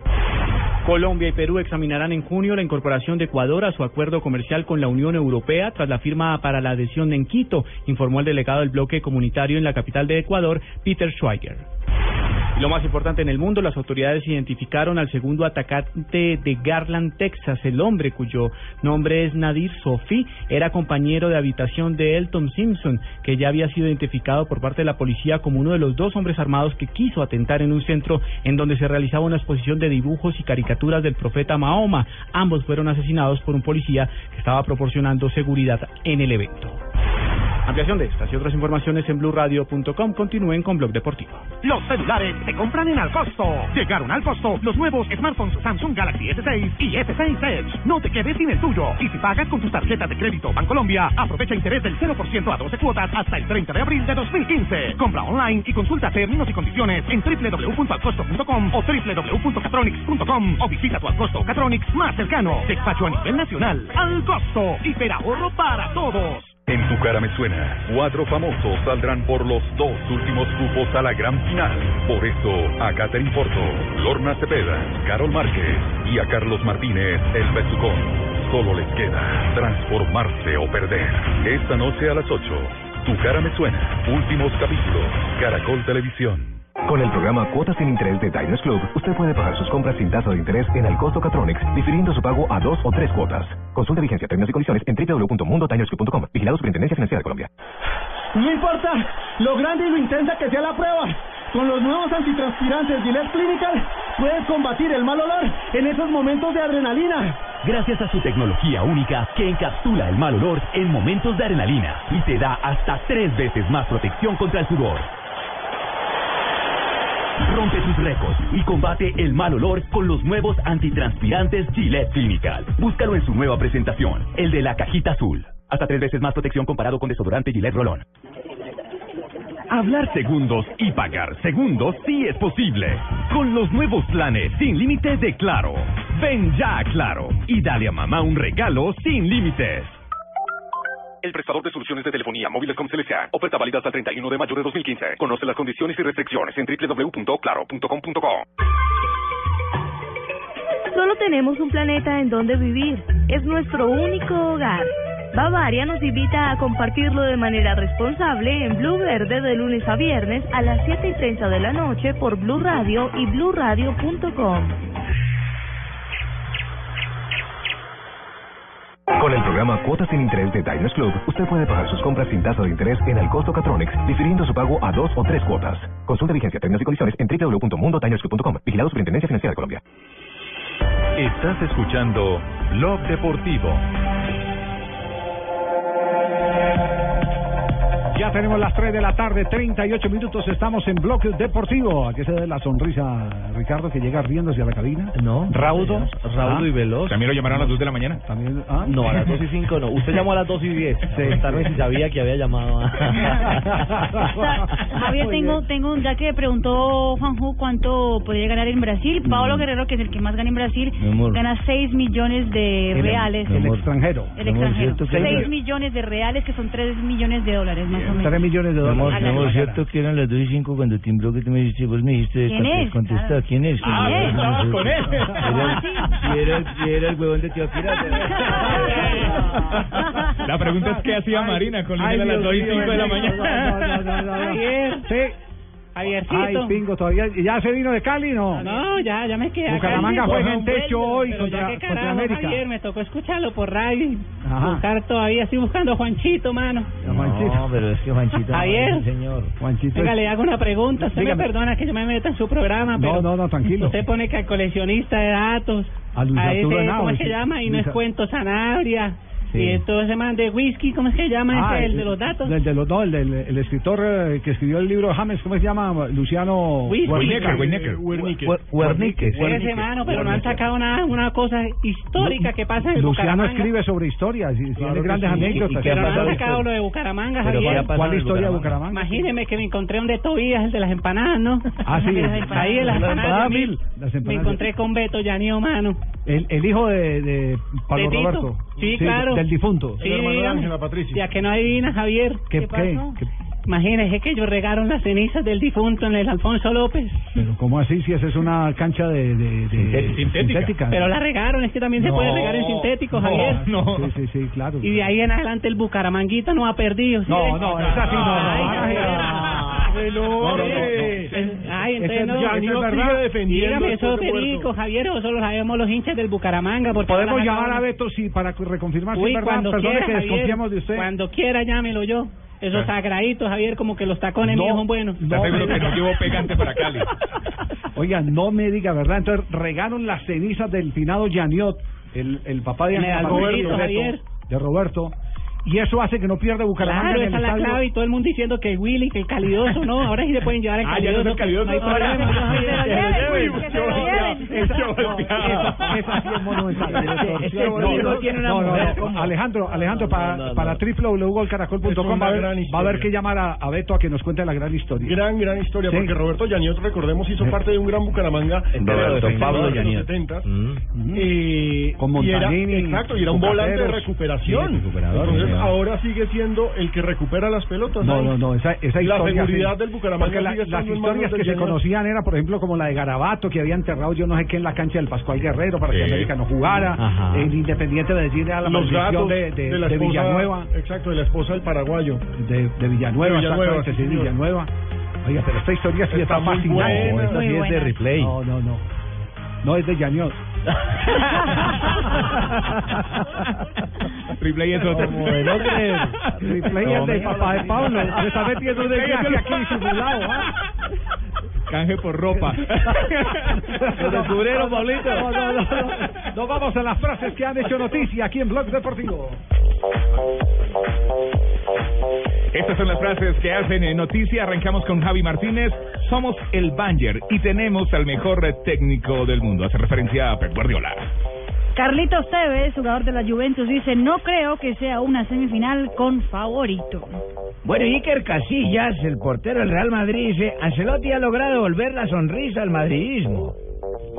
Colombia y Perú examinarán en junio la incorporación de Ecuador a su acuerdo comercial con la Unión Europea tras la firma para la adhesión en Quito, informó el delegado del bloque comunitario en la capital de Ecuador, Peter Schweiger. Y lo más importante en el mundo, las autoridades identificaron al segundo atacante de Garland, Texas. El hombre, cuyo nombre es Nadir Sofi, era compañero de habitación de Elton Simpson, que ya había sido identificado por parte de la policía como uno de los dos hombres armados que quiso atentar en un centro en donde se realizaba una exposición de dibujos y caricaturas del profeta Mahoma. Ambos fueron asesinados por un policía que estaba proporcionando seguridad en el evento. Ampliación de estas y otras informaciones en blueradio.com. Continúen con Blog Deportivo. Los celulares se compran en Al Costo. Llegaron al costo los nuevos smartphones Samsung Galaxy S6 y S6 Edge. No te quedes sin el tuyo. Y si pagas con tus tarjetas de crédito Bancolombia, aprovecha interés del 0% a 12 cuotas hasta el 30 de abril de 2015. Compra online y consulta términos y condiciones en www.alcosto.com o www.catronics.com o visita tu Alcosto Catronics más cercano. Despacho a nivel nacional. Al Costo. Hiperahorro para todos. En tu cara me suena, cuatro famosos saldrán por los dos últimos cupos a la gran final. Por eso, a Catherine Porto, Lorna Cepeda, Carol Márquez y a Carlos Martínez, el Besucón. Solo les queda transformarse o perder. Esta noche a las 8, tu cara me suena, últimos capítulos, Caracol Televisión. Con el programa Cuotas sin Interés de Diners Club, usted puede pagar sus compras sin tasa de interés en el costo Catronics, difiriendo su pago a dos o tres cuotas. Consulta vigencia, términos y condiciones en www.mundotinersclub.com. Vigilado Superintendencia Financiera de Colombia. No importa lo grande y lo intensa que sea la prueba. Con los nuevos antitranspirantes Gillette Clinical puedes combatir el mal olor en esos momentos de adrenalina. gracias a su tecnología única que encapsula el mal olor en momentos de adrenalina y te da hasta tres veces más protección contra el sudor. Rompe tus récords y combate el mal olor con los nuevos antitranspirantes Gillette Clinical. Búscalo en su nueva presentación, el de la cajita azul. Hasta tres veces más protección comparado con desodorante Gillette Rolón. Hablar segundos y pagar segundos sí es posible. Con los nuevos planes sin límites de Claro. Ven ya a Claro y dale a mamá un regalo sin límites. El prestador de soluciones de telefonía móviles con CLSA. Oferta válida hasta el 31 de mayo de 2015. Conoce las condiciones y restricciones en www.claro.com.co. Solo tenemos un planeta en donde vivir. Es nuestro único hogar. Bavaria nos invita a compartirlo de manera responsable en Blue Verde de lunes a viernes a las 7 y 30 de la noche por Blue Radio y bluradio.com. Con el programa Cuotas sin Interés de Diners Club, usted puede pagar sus compras sin tasa de interés en el costo Catronics, difiriendo su pago a dos o tres cuotas. Consulta vigencia, términos y condiciones en www.mundotinersclub.com. Vigilado Superintendencia Financiera de Colombia. Estás escuchando Blog Deportivo. Ya tenemos las 3 de la tarde, 38 minutos, estamos en Bloque Deportivo. ¿A qué se debe la sonrisa, Ricardo, que llega riendo hacia la cabina? No. Raudo. Raudo y veloz. ¿También lo llamaron a las 2 de la mañana? ¿También? ¿Ah? No, a las 2 y 5 no. Usted llamó a las 2 y 10. Sí. Tal vez si sabía que había llamado a... [laughs] Javier, tengo, tengo un, ya que preguntó Juanjo cuánto podría ganar en Brasil. Pablo Guerrero, que es el que más gana en Brasil, gana 6 millones de El- reales. El extranjero. El extranjero. 6 millones de reales, que son 3 millones de dólares, más menos. 3 millones de dólares. mi amor, ¿cierto que eran las 2 y 5 cuando timbró que tú me dijiste? Vos me dijiste, ¿Quién conte- es? ¿quién es? Ah, ¿Quién es? con él. Era, el huevón de Teofira. La pregunta es qué hacía Marina con a las Dios 2 y mío, 5 de la no, mañana. No, no, no, no, no. Javiercito. Ay, pingo, todavía. ¿Ya se vino de Cali, no? No, ya, ya me quedé acá. Bucaramanga juega en techo hoy ya contra, qué contra carajo, América. Javier, me tocó escucharlo por radio. Ajá. Buscar todavía, estoy buscando a Juanchito, mano. No, pero es que Juanchito... Javier. no, señor. Juanchito. Venga, le hago una pregunta. Usted Dígame. me perdona que yo me meta en su programa, pero... No, no, no, tranquilo. Usted pone que al coleccionista de datos... A Luis ese, Arturo Henao, ¿Cómo se llama? Y no es cuento Sanabria. Sí. Y todo ese man de whisky, ¿cómo es que se llama Ah, ese, el de los datos? El de los, no, el, del el escritor eh, que escribió el libro James, ¿cómo se llama? Luciano Wiznicker, Wernicke. Wiznicker. Wer- Wernicke. Ese mano, pero no han sacado nada, una cosa histórica que pasa en el Luciano Bucaramanga. escribe sobre historias y tiene que grandes sí. anécdotas. Pero no han sacado lo de Bucaramanga, Javier. ¿cuál- historia de Bucaramanga? Imagíneme que me encontré un de Tobías, el de las empanadas, ¿no? Ah, sí. Ahí de las empanadas. Me encontré con Beto Yanío, mano. El, el hijo de, de Pablo De. Roberto. Sí, claro. Del difunto. Sí, dígame. Ya que no adivina, Javier. ¿Qué- qué? pasó? ¿Qué? Imagínese que ellos regaron las cenizas del difunto en el Alfonso López. Pero ¿cómo así? Si esa es una cancha de, de, de- sintética. Pero la regaron, es que también se puede regar en sintético, no, Javier. no. Sí, sí, sí, claro. Y de ahí en adelante el Bucaramanguita no ha perdido. ¿sí No, no, esa sí no, Ay, [laughs] ay, no, entonces no. ya ni no sigue verdad. defendiendo Dígame, eso perico. Javier, o solo lo sabemos los hinchas del Bucaramanga. Porque Podemos llamar a Beto sí, para reconfirmar si es verdad. quiera, que desconfiamos de usted. Cuando quiera, llámelo yo. Esos sagraditos, Javier, como que los tacones No, míos son buenos. no, seguro que no llevó pegante para Cali? [laughs] Oiga, no me diga verdad. Entonces regaron las cenizas del finado Yaniot, el, el papá de algoritmo, Roberto, Javier. de Roberto. Y eso hace que no pierda Bucaramanga Claro, en el esa es la clave y todo el mundo diciendo que Willy, que el calidoso, no, ahora sí se pueden llevar el Ah, ya no calidoso. es el calidoso. No hay [laughs] problema. Alejandro, Alejandro, para, para www.golcaracol.com va, a haber- va a haber que llamar a, a Beto a que nos cuente la gran historia. Gran, gran historia, porque Roberto Yaniot, recordemos, hizo parte de un gran Bucaramanga Roberto los Pablo 70s, Yaniot. 70s. Mm. Con Montanini, exacto, y era un volante de recuperación. Entonces, ahora sigue siendo el que recupera las pelotas. No, no, no, esa, esa La historia. seguridad sí. del Bucaramanga la- sigue las historias que se conocían era, por ejemplo, como la de Garabato, que había enterrado yo no sé qué en la cancha del Pascual Guerrero para que. América no jugara. Ajá. El Independiente de decir era la los maldición de, de, la Villanueva. Exacto, de la esposa del paraguayo. De, de Villanueva, De Villanueva, exactamente, sí. Villanueva. Oiga, pero esta historia sí Está está, muy fascinante. buena, esta muy sí es de buena. replay. No, no, no. No es de Yañot. [laughs] Replay es otro. Como de no creer. Replay es del papá de. Pablo. Se está metiendo desgaste el- aquí simulado. ¿ah? Canje por ropa. [laughs] Lo descubrieron, Pablito. No, no, no, no. Nos vamos a las frases que han hecho noticia aquí en Blog Deportivo. Estas son las frases que hacen en noticia. Arrancamos con Javi Martínez. Somos el Banger y tenemos al mejor técnico del mundo. Hace referencia a Pep Guardiola. Carlitos Tevez, jugador de la Juventus, dice, no creo que sea una semifinal con favorito. Bueno, Iker Casillas, el portero del Real Madrid, dice, Ancelotti ha logrado volver la sonrisa al madridismo.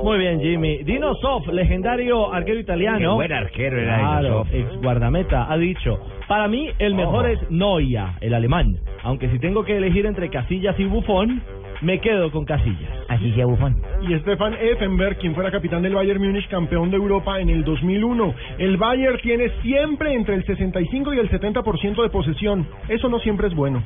Muy bien, Jimmy. Dino Sof, legendario arquero italiano. Qué buen arquero era Dino Claro, ex guardameta, ha dicho, para mí el mejor Oh. es Neuer, el alemán. Aunque si tengo que elegir entre Casillas y Buffon, me quedo con Casillas. Así sea Buffon. Y Stefan Effenberg, quien fuera capitán del Bayern Múnich, campeón de Europa en el 2001. El Bayern tiene siempre entre el 65 y el 70% de posesión. Eso no siempre es bueno.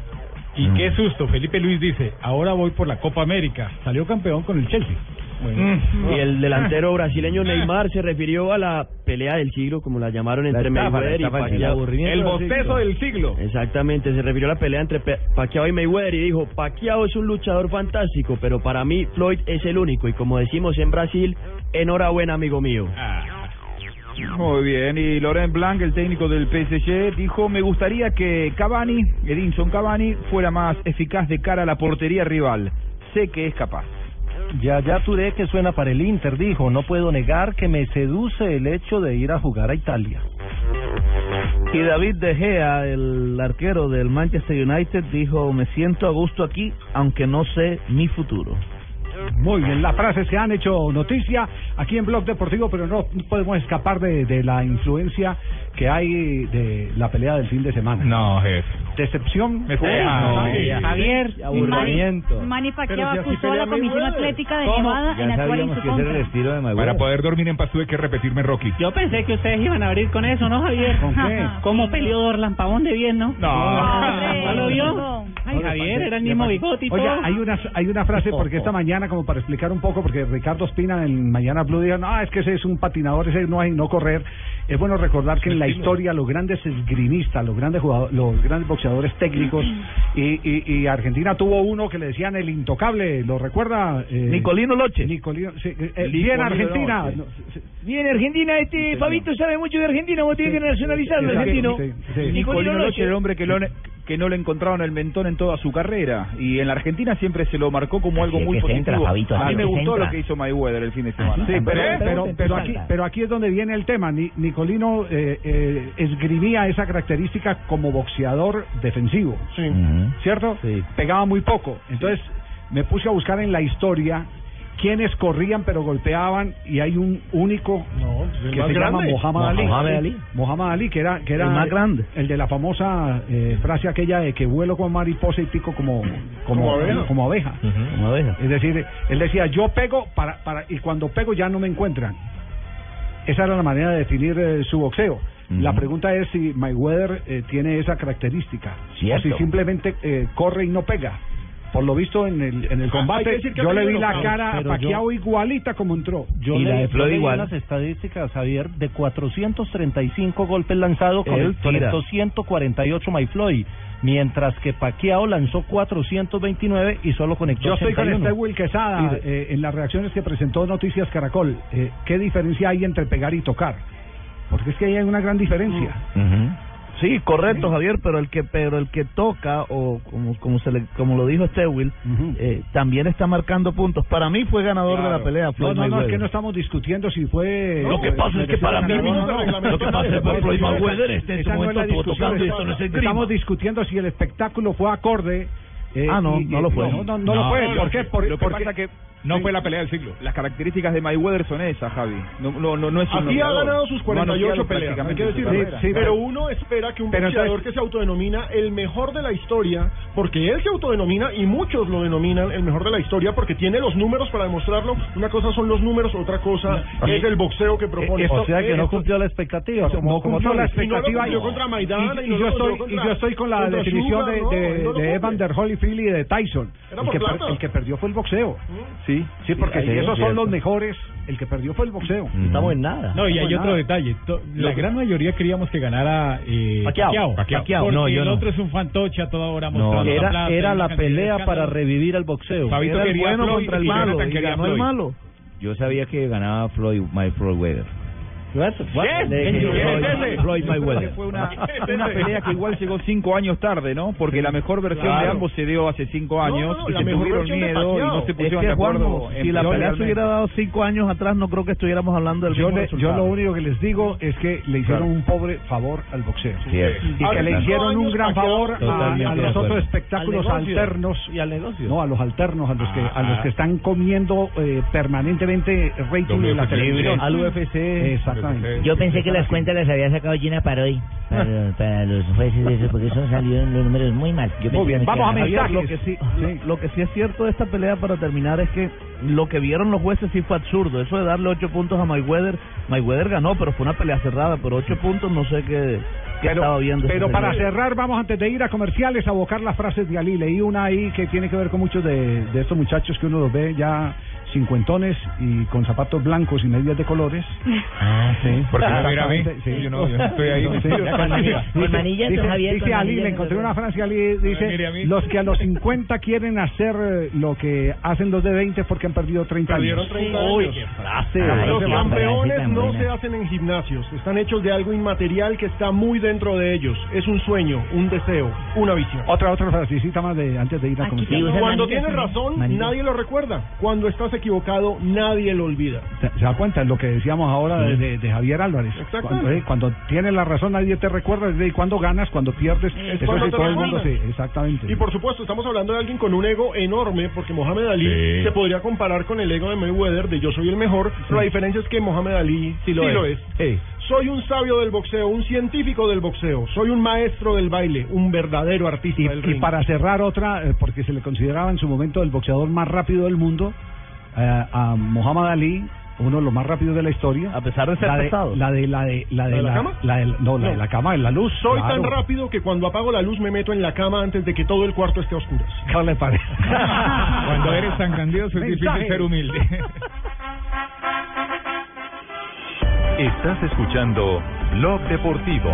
Y qué susto, Felipe Luis dice, ahora voy por la Copa América. Salió campeón con el Chelsea. Mm. Y el delantero brasileño [laughs] Neymar se refirió a la pelea del siglo, como la llamaron entre estafa, Mayweather y estafa, el Pacquiao. El del bostezo del siglo. Exactamente, se refirió a la pelea entre Pacquiao y Mayweather y dijo, Pacquiao es un luchador fantástico, pero para mí Floyd es el único. Y como decimos en Brasil, enhorabuena, amigo mío. Muy bien, y Laurent Blanc, el técnico del PSG, dijo, me gustaría que Cavani, Edinson Cavani, fuera más eficaz de cara a la portería rival. Sé que es capaz. Ya, ya Touré que suena para el Inter, dijo, no puedo negar que me seduce el hecho de ir a jugar a Italia. Y David De Gea, el arquero del Manchester United, dijo, me siento a gusto aquí, aunque no sé mi futuro. Muy bien, las frases que han hecho noticia aquí en Blog Deportivo, pero no podemos escapar de, de la influencia que hay de la pelea del fin de semana. No, jefe. Decepción. Me. Javier, aburrimiento. Manny Pacquiao si acusó a la Comisión Mayweather. Atlética de. Nevada en actuar en su contra. Para poder dormir en paz tuve que repetirme Rocky. Yo pensé que ustedes iban a abrir con eso, ¿no, Javier? ¿Con qué? [laughs] ¿Cómo peleó Dorlan Pavón de bien, no? No. ¿No lo vio? Ay, Javier, era el mismo bigote y Oye, todo. hay una, hay una frase porque esta mañana, como para explicar un poco, porque Ricardo Espina en Mañana Blue dijo, no, es que ese es un patinador, ese no hay no correr. Es bueno recordar que en la historia los grandes esgrimistas, los grandes jugadores, los grandes boxeadores técnicos, y, y, y Argentina tuvo uno que le decían el intocable, ¿lo recuerda? Eh, Nicolino Loche. Nicolino, sí, eh, eh, Nicolino bien Argentina. Loche. No, sí, Bien, Argentina, este Fabito sabe mucho de Argentina, vos tenés que nacionalizarlo, Sí, argentino. sí, sí. Nicolino Nicolino Loche, Loche. el hombre que, lo, que no le encontraron el mentón en toda su carrera. Y en la Argentina siempre se lo marcó como algo muy positivo. entra, Fabito, a mí me gustó entra. lo que hizo Mayweather el fin de semana. Sí, pero, pero, pero aquí, pero aquí es donde viene el tema. Ni- Nicolino eh, eh, esgrimía esa característica como boxeador defensivo. ¿Cierto? Pegaba muy poco. Entonces me puse a buscar en la historia quienes corrían pero golpeaban y hay un único el que más se llama grande. Muhammad Ali. Muhammad Sí, Ali. Que era, que era El más grande. el de la famosa eh, frase aquella de que vuelo como mariposa y pico como, como, Como abeja. como abeja. Como abeja. Es decir, él decía, yo pego para, para y cuando pego ya no me encuentran. Esa era la manera de definir eh, su boxeo. La pregunta es si Mayweather eh, tiene esa característica. Cierto. O si simplemente eh, corre y no pega. Por lo visto en el, en el combate, decir que yo le vi la cara a pero Pacquiao igualita como entró. Yo Y la leí- de yo Floyd leí igual. las estadísticas, Javier, de 435 golpes lanzados, conectó 148 May Floyd, mientras que Pacquiao lanzó 429 y solo conectó Yo estoy con 81. este Will Quesada Sí, eh, en las reacciones que presentó Noticias Caracol. Eh, ¿Qué diferencia hay entre pegar y tocar? Porque es que ahí hay una gran diferencia. Sí, correcto, Javier, pero el que pero el que toca o como como se le, como lo dijo Stewart, eh, también está marcando puntos. Para mí fue ganador de la pelea No, Floyd no, no, es Mayweather. que no estamos discutiendo si fue... Lo que pasa es que para mí- No, no, no, lo que pasa es que Floyd Mayweather está en este no es momento tocando esto no es esgrima. Estamos discutiendo si el espectáculo fue acorde... eh, Ah, no, y- no lo fue. No, no, no lo fue. ¿Por qué? Por- lo que porque- pasa que no fue la pelea del siglo. Las características de Mayweather son esas, Javi. No, no, no, no es un ha ganado sus No ha 48 noqueado peleas, hay que pero uno espera que un Pero boxeador entonces- que se autodenomina el mejor de la historia, porque él se autodenomina y muchos lo denominan el mejor de la historia porque tiene los números para demostrarlo. Una cosa son los números, otra cosa es el boxeo que propone. o sea que no Esto- cumplió la expectativa. No como- como cumplió la todos. Y no lo expectativa cumplió contra Maidana, y, y no yo estoy cumplió y yo estoy con la definición de, no, de, no Evander Holyfield y de Tyson el que, per- el que perdió fue el boxeo Sí, Sí, sí, porque si sí, esos es son los mejores, el que perdió fue el boxeo. Estamos en nada. No, y hay Estamos en otro nada. detalle. To- La gran mayoría queríamos que ganara eh, Pacquiao. Pacquiao. Pacquiao. Porque No, yo el no. otro es un fantoche a toda hora No, mostrando era, plata, era la pelea para revivir al boxeo. Fabito era el bueno Floyd contra el malo. Y ganó el malo. Yo sabía que ganaba Floyd, my Floyd Weather. ¿Qué? ¿Quién es ese? Floyd Mayweather. Fue una, [laughs] una pelea que igual llegó cinco años tarde, ¿no? Porque la mejor versión de Claro. ambos se dio hace cinco años no, y la se mejor tuvieron versión de miedo y no se Es pusieron que, de acuerdo. Juanjo, en si la pelea se hubiera dado cinco años atrás, no creo que estuviéramos hablando del Yo, mismo le- yo lo único que les digo es que le hicieron Claro. un pobre favor al boxeo. Cierto. Y que le hicieron un gran favor a, de los otros espectáculos Al alternos. Y al negocio. No, a los alternos, a los que, a los Ah. que están comiendo eh, permanentemente rating en la televisión. Al UFC. Yo pensé que las cuentas las había sacado Gina Parodi para, para los jueces de eso, porque eso salieron los números muy mal. Yo pensé que me quedaba- Javier, Lo que, sí, lo, lo que sí es cierto de esta pelea para terminar es que lo que vieron los jueces sí fue absurdo. Eso de darle ocho puntos a Mayweather, Mayweather ganó, pero fue una pelea cerrada, pero ocho puntos no sé qué, qué estaba viendo. Pero para cerrar, vamos antes de ir a comerciales a abocar las frases de Ali. Leí una ahí que tiene que ver con muchos de, de estos muchachos que uno los ve ya cincuentones y con zapatos blancos y medias de colores. [laughs] Ah, sí. ¿Por qué no mira a mí? Sí. Yo no- yo no estoy ahí. [laughs] Sí. Ya con manillas. Con manillas, dice, Javier, dice con Ali, manillas le no encontré una frase Ali, dice, los que a los 50 quieren hacer eh, lo que hacen los de 20 es porque han perdido 30 Perdieron años. 30 Uy, años. qué frase. Los Frase tan campeones no buena. se hacen en gimnasios, están hechos de algo inmaterial que está muy dentro de ellos. Es un sueño, un deseo, una visión. Otra, otra frasecita más de antes de ir a comerciales. Cuando tienes razón, nadie lo recuerda. Cuando estás equivocado, nadie lo olvida. ¿Se, da cuenta? Lo que decíamos ahora de, de- de Javier Álvarez. Exactamente. Cuando, eh, cuando tienes la razón, nadie te recuerda. Y cuando ganas, cuando pierdes, eso cuando sí, te todo el mundo sí, exactamente. Y por supuesto, estamos hablando de alguien con un ego enorme, porque Mohamed Ali Sí. se podría comparar con el ego de Mayweather, de yo soy el mejor, pero la diferencia es que Mohamed Ali sí lo es. Soy un sabio del boxeo, un científico del boxeo, soy un maestro del baile, un verdadero artista del Y ring. para cerrar otra, eh, porque se le consideraba en su momento el boxeador más rápido del mundo, a Muhammad Ali, uno de los más rápidos de la historia. A pesar de ser la pesado. La de la de la de, ¿La de la cama? la de- no, la de la cama, en la luz. Soy claro. tan rápido que cuando apago la luz me meto en la cama antes de que todo el cuarto esté a oscuras. [laughs] ¿Qué le parece? [laughs] Cuando eres tan grandioso es difícil Mensaje. ser humilde. Estás escuchando Blog Deportivo.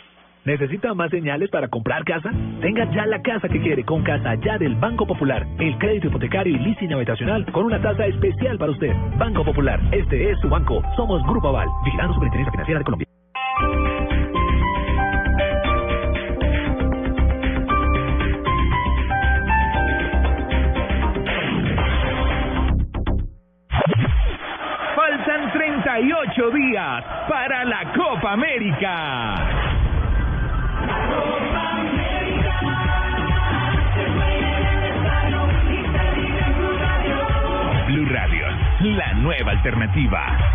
¿Necesita más señales para comprar casa? Tenga ya la casa que quiere con Casa Ya del Banco Popular. El crédito hipotecario y leasing habitacional con una tasa especial para usted. Banco Popular, este es su banco. Somos Grupo Aval, vigilando Superintendencia Financiera de Colombia. Faltan 38 días para la Copa América. Nueva alternativa.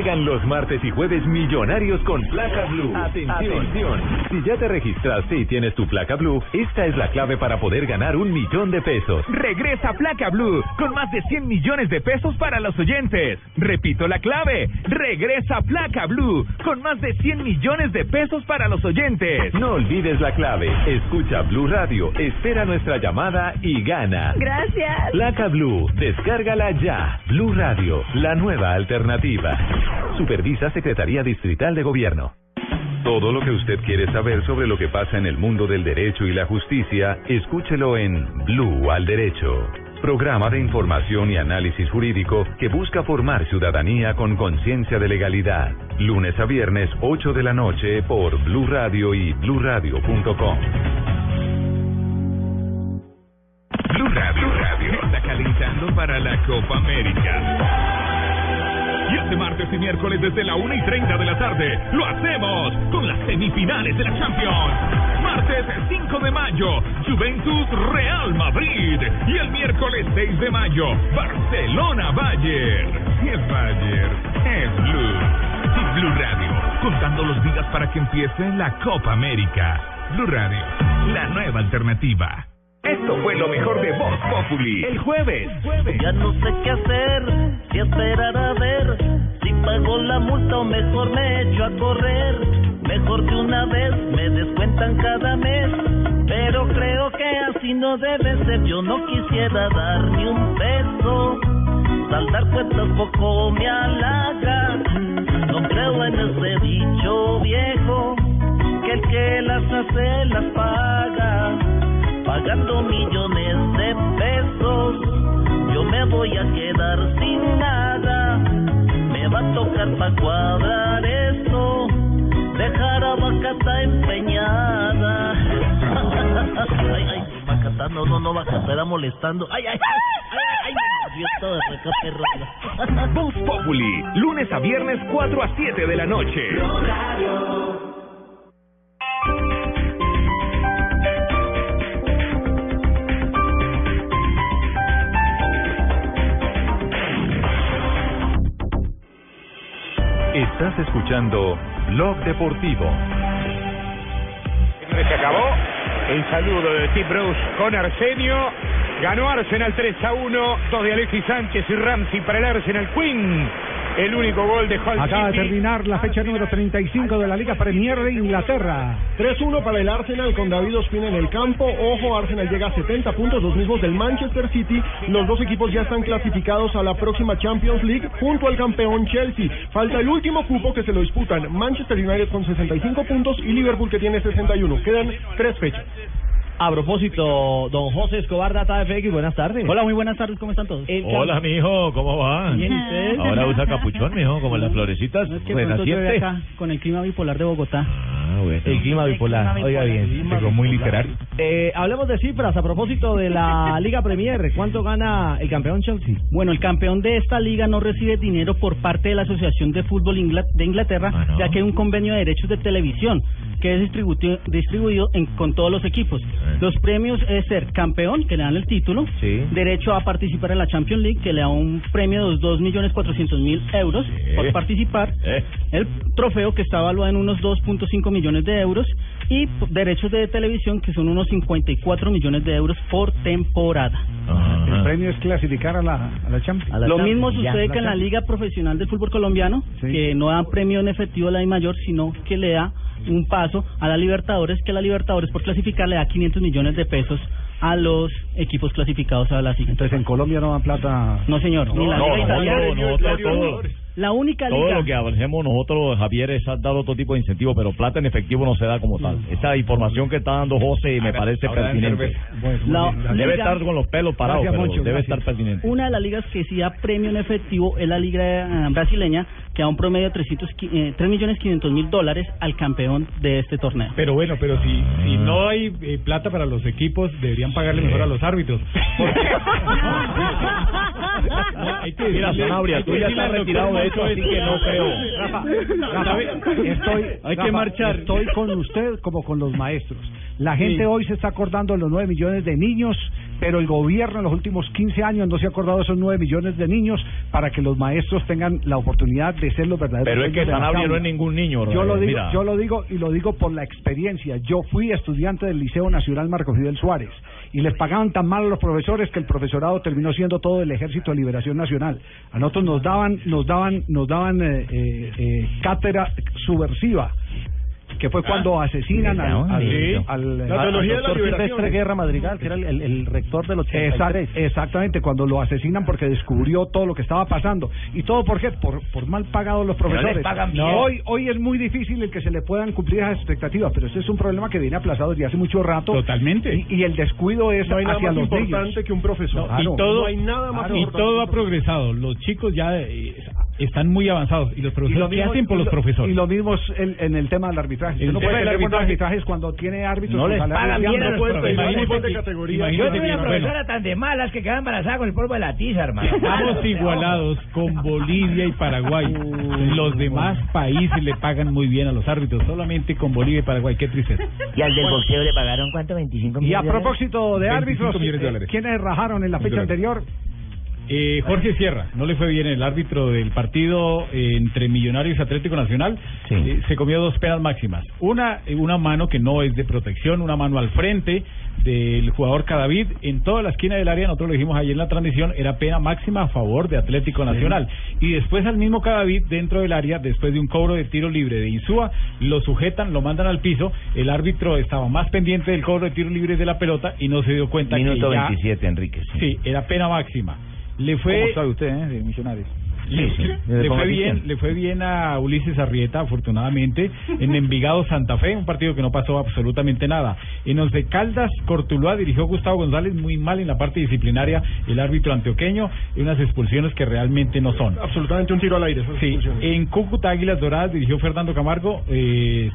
Llegan los martes y jueves millonarios con placa blue. Atención. Si ya te registraste y tienes tu placa blue, esta es la clave para poder ganar un millón de pesos. Regresa Placa Blue con más de 100 millones de pesos para los oyentes. Repito la clave. Regresa Placa Blue con más de 100 millones de pesos para los oyentes. No olvides la clave. Escucha Blue Radio, espera nuestra llamada y gana. Gracias. Placa Blue, descárgala ya. Blue Radio, la nueva alternativa. Supervisa Secretaría Distrital de Gobierno. Todo lo que usted quiere saber sobre lo que pasa en el mundo del derecho y la justicia, escúchelo en Blue al Derecho. Programa de información y análisis jurídico que busca formar ciudadanía con conciencia de legalidad. Lunes a viernes, 8 de la noche por Blue Radio y bluradio.com. Blue Radio, Radio está calentando para la Copa América. Y este martes y miércoles desde la 1 y 30 de la tarde lo hacemos con las semifinales de la Champions. Martes 5 de mayo. Juventus Real Madrid. Y el miércoles 6 de mayo, Barcelona Bayern. Es Bayern, es Blue. Y Blue Radio, contando los días para que empiece la Copa América. Blue Radio, la nueva alternativa. Esto fue lo mejor de Voz Populi. El jueves. Ya no sé qué hacer, si esperar a ver, si pago la multa o mejor me echo a correr. Mejor de una vez me descuentan cada mes, pero creo que así no debe ser. Yo no quisiera dar ni un peso, saldar cuentas poco me halaga. No creo en ese dicho viejo, que el que las hace las paga pagando millones de pesos, yo me voy a quedar sin nada. Me va a tocar para cuadrar esto, dejar a Bacata empeñada. [laughs] ay, ay, Bacata, no, no, no, Bacata, era molestando. Ay, ay, ay, ay, ay. Voz Populi, lunes a viernes 4 a 7 de la noche. Estás escuchando Blog Deportivo. Se acabó el saludo de Tim Bruce con Arsenio. Ganó Arsenal 3 a 1. Dos de Alexis Sánchez y Ramsey para el Arsenal Queen. El único gol de Hull Acaba de terminar la fecha número 35 de la Liga Premier de Inglaterra. 3-1 para el Arsenal con David Ospina en el campo. Ojo, Arsenal llega a 70 puntos, los mismos del Manchester City. Los dos equipos ya están clasificados a la próxima Champions League junto al campeón Chelsea. Falta el último cupo que se lo disputan Manchester United con 65 puntos y Liverpool que tiene 61. Quedan tres fechas. A propósito, don José Escobar, Data FX, buenas tardes. Hola, muy buenas tardes, ¿cómo están todos? Hola, mijo, ¿cómo va? Bien, ¿y usted? Ahora usa capuchón, mijo, como las florecitas No, es que renaciente. acá con el clima bipolar de Bogotá. Ah, bueno. El clima bipolar, oiga bien. Llegó muy literario. Eh, hablemos de cifras a propósito de la [laughs] Liga Premier. ¿Cuánto gana el campeón Chelsea? Bueno, el campeón de esta liga no recibe dinero por parte de la Asociación de Fútbol de Inglaterra, Ah, ya que hay un convenio de derechos de televisión que es distribuido en- con todos los equipos. Los premios es ser campeón, que le dan el título, Sí. derecho a participar en la Champions League, que le da un premio de 2.400.000 euros por participar, Eh. el trofeo que está evaluado en unos 2.5 millones de euros y derechos de televisión que son unos 54 millones de euros por temporada. El premio es clasificar a la, a la Champions. Lo mismo sucede Ya. que en la Liga Profesional del Fútbol Colombiano, Sí. que no da premio en efectivo a la I mayor, sino que le da un paso a la Libertadores, que la Libertadores por clasificar le da 500 millones de pesos a los equipos clasificados a la siguiente. Entonces en Colombia no dan plata. No, señor, ni la no, Liga no, Italiana. no, todo- La única Todo liga. lo que hacemos nosotros, Javier, es dar otro tipo de incentivo, pero plata en efectivo no se da como tal. Esa información que está dando José me parece ahora pertinente. La Debe liga- estar con los pelos parados, pero Moncho, debe gracias. estar pertinente. Una de las ligas que sí da premio en efectivo es la liga eh, brasileña, que da un promedio de 300, qui- eh, 3 millones 500 mil dólares al campeón de este torneo. Pero bueno, pero si, si no hay eh, plata para los equipos, deberían pagarle mejor a los árbitros. Porque- [laughs] No, hay que Mira, Sanabria, tú ya estás retirado de eso, así que no creo. Rafa, Rafa, estoy, Hay que Rafa, marchar. Estoy con usted como con los maestros. La gente Sí. hoy se está acordando de los 9 millones de niños, pero el gobierno en los últimos 15 años no se ha acordado de esos 9 millones de niños para que los maestros tengan la oportunidad de ser los verdaderos. Pero es que no es ningún niño. Yo lo digo, mira. yo lo digo y lo digo por la experiencia. Yo fui estudiante del Liceo Nacional Marco Fidel Suárez y les pagaban tan mal a los profesores que el profesorado terminó siendo todo el Ejército de Liberación Nacional. A nosotros nos daban, nos daban, nos daban eh, eh, eh, cátedra subversiva. Que fue cuando asesinan al, al, Sí. al- La al teología de la doctor. Silvestre Guerra Madrigal, que era el, el- el rector del 83. exactamente, cuando lo asesinan porque descubrió todo lo que estaba pasando. ¿Y todo por qué? Por, por mal pagados los profesores. pagan bien. Hoy, hoy es muy difícil el que se le puedan cumplir esas expectativas, pero ese es un problema que viene aplazado desde hace mucho rato. Totalmente. Y, y el descuido es No hay nada hacia más los importante niños. que un profesor. Claro. y todo, no hay nada más y importante todo ha progresado. Los chicos ya eh, están muy avanzados y los profesores ¿qué hacen por y los lo- profesores. Y lo mismo es en, en el tema del arbitraje. El no tema puede buenos arbitraje- arbitrajes cuando tiene árbitros No les pagan bien a los profesores. imagínate Imagínate que- Yo tuve una profesora tan de malas que quedaban embarazadas con el polvo de la tiza, hermano. Estamos igualados con Bolivia y Paraguay. Los demás países le pagan muy bien a los árbitros, solamente con Bolivia y Paraguay. Qué tristeza. ¿Y al del boxeo le pagaron cuánto? ¿25 Y a millones? de dólares? propósito de 25 árbitros. ¿quiénes rajaron en la fecha anterior? Eh, Jorge Sierra, no le fue bien el árbitro del partido eh, entre Millonarios y Atlético Nacional. Eh, se comió dos penas máximas. Una, eh, una mano que no es de protección, una mano al frente del jugador Cadavid. En toda la esquina del área, nosotros lo dijimos ayer en la transmisión, era pena máxima a favor de Atlético Nacional. Y después al mismo Cadavid, dentro del área, después de un cobro de tiro libre de Insúa, lo sujetan, lo mandan al piso. El árbitro estaba más pendiente del cobro de tiro libre de la pelota y no se dio cuenta Minuto que ya... 27, Enrique. Sí, era pena máxima. Le fue ¿Cómo sabe usted, eh, de Millonarios? le, fue bien, le fue bien a Ulises Arrieta, afortunadamente, en Envigado Santa Fe, un partido que no pasó absolutamente nada. En los de Caldas, Cortuluá dirigió Gustavo González muy mal en la parte disciplinaria, el árbitro antioqueño, y unas expulsiones que realmente no son. Absolutamente un tiro al aire. Sí, en Cúcuta Águilas Doradas dirigió Fernando Camargo. Eh,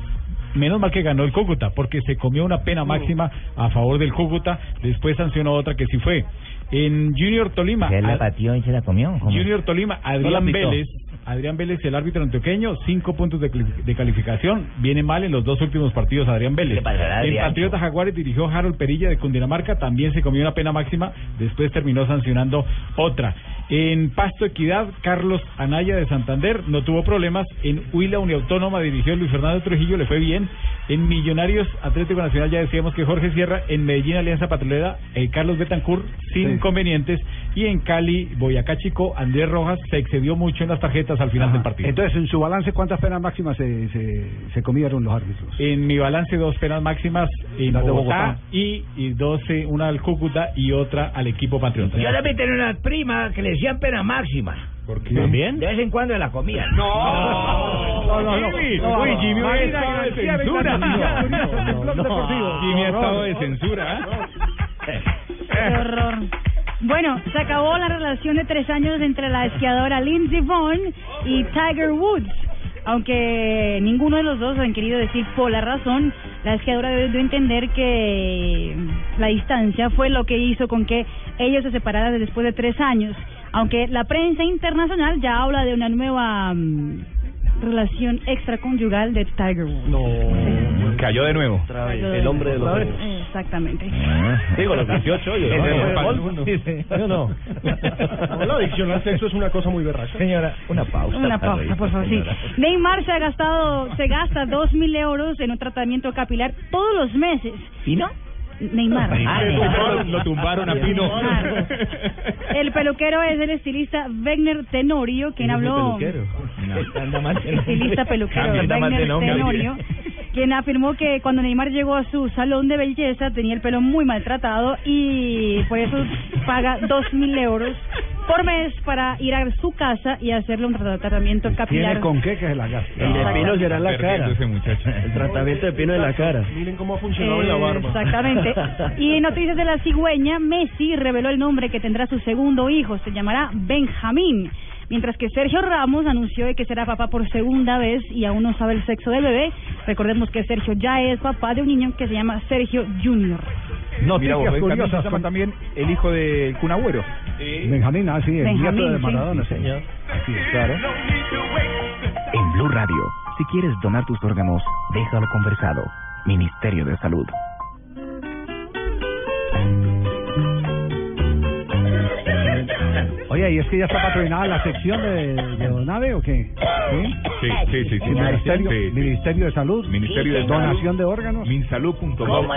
menos mal que ganó el Cúcuta, porque se comió una pena máxima a favor del Cúcuta. Después sancionó otra que sí fue. En Junior Tolima. ¿Se la pateó y se la comió? ¿Cómo? Junior Tolima, Adrián. Vélez. Adrián Vélez, el árbitro antioqueño, cinco puntos de, de calificación. Viene mal en los dos últimos partidos Adrián Vélez. ¿Qué pasará, En Adrián? Patriotas Jaguares dirigió Harold Perilla de Cundinamarca, también se comió una pena máxima, después terminó sancionando otra. En Pasto Equidad, Carlos Anaya de Santander no tuvo problemas. En Huila Uniautónoma dirigió Luis Fernando Trujillo, le fue bien. En Millonarios Atlético Nacional ya decíamos que Jorge Sierra. En Medellín Alianza Petrolera, eh, Carlos Betancourt sin inconvenientes. Y en Cali, Boyacá Chico, Andrés Rojas se excedió mucho en las tarjetas al final del partido. Entonces, en su balance, ¿cuántas penas máximas se, se, se comieron los árbitros? En mi balance, dos penas máximas en Las de Bogotá, Bogotá. y, y dos, eh, una al Cúcuta y otra al equipo patriota. Yo también tenía una prima que le decían pena máxima. ¿Por qué? ¿También? De vez en cuando la comía. No, no, no. Jimmy, No, uy, Jimmy, Marina hoy estaba de censura. No, no, no. Jimmy ha estado de censura. ¿eh? Qué horror. Bueno, se acabó la relación de tres años entre la esquiadora Lindsey Vonn y Tiger Woods. Aunque ninguno de los dos han querido decir por la razón, la esquiadora debe de entender que la distancia fue lo que hizo con que ellos se separaran después de tres años. Aunque la prensa internacional ya habla de una nueva mm, relación extraconyugal de Tiger Woods. No. Cayó de nuevo. El hombre de los Otra vez. Exactamente. Digo, los 18 hoyos. [laughs] ¿no? Sí, sí. ¿Sí o no? [laughs] No, la adicción al sexo es una cosa muy berraca. Señora, una pausa. Una pausa, por favor, sí. Neymar se ha gastado, se gasta dos mil euros en un tratamiento capilar todos los meses. ¿Y no? Neymar. Ah, Lo- Lo tumbaron a Pino. [laughs] El peluquero es el estilista Wegner Tenorio, quien habló. Estilista peluquero Wegner Tenorio, quien afirmó que cuando Neymar llegó a su salón de belleza tenía el pelo muy maltratado y por eso paga dos mil euros por mes para ir a su casa y hacerle un tratamiento capilar. ¿Tiene con qué que se la gasta? El de pino será en la cara. Ese muchacho. El tratamiento de pino en la cara. Miren cómo ha funcionado en la barba. Exactamente. [laughs] Y en noticias de la cigüeña, Messi reveló el nombre que tendrá su segundo hijo. Se llamará Benjamín. Mientras que Sergio Ramos anunció de que será papá por segunda vez y aún no sabe el sexo del bebé. Recordemos que Sergio ya es papá de un niño que se llama Sergio Junior. No, mira vos, Noticias Benjamín curiosas se llama con- también el hijo del Cunagüero. Benjamín, ah, sí, el Benjamín, nieto de sí. Maradona. Sí, señor. Así es, claro. En Blue Radio, si quieres donar tus órganos, déjalo conversado. Ministerio de Salud. Oye, ¿y es que ya está patrocinada la sección de, de Donave o qué? ¿Sí? Sí, sí, sí, sí. Ministerio, Sí, sí. Ministerio de Salud. Ministerio de Donación de órganos. Minsalud.gov.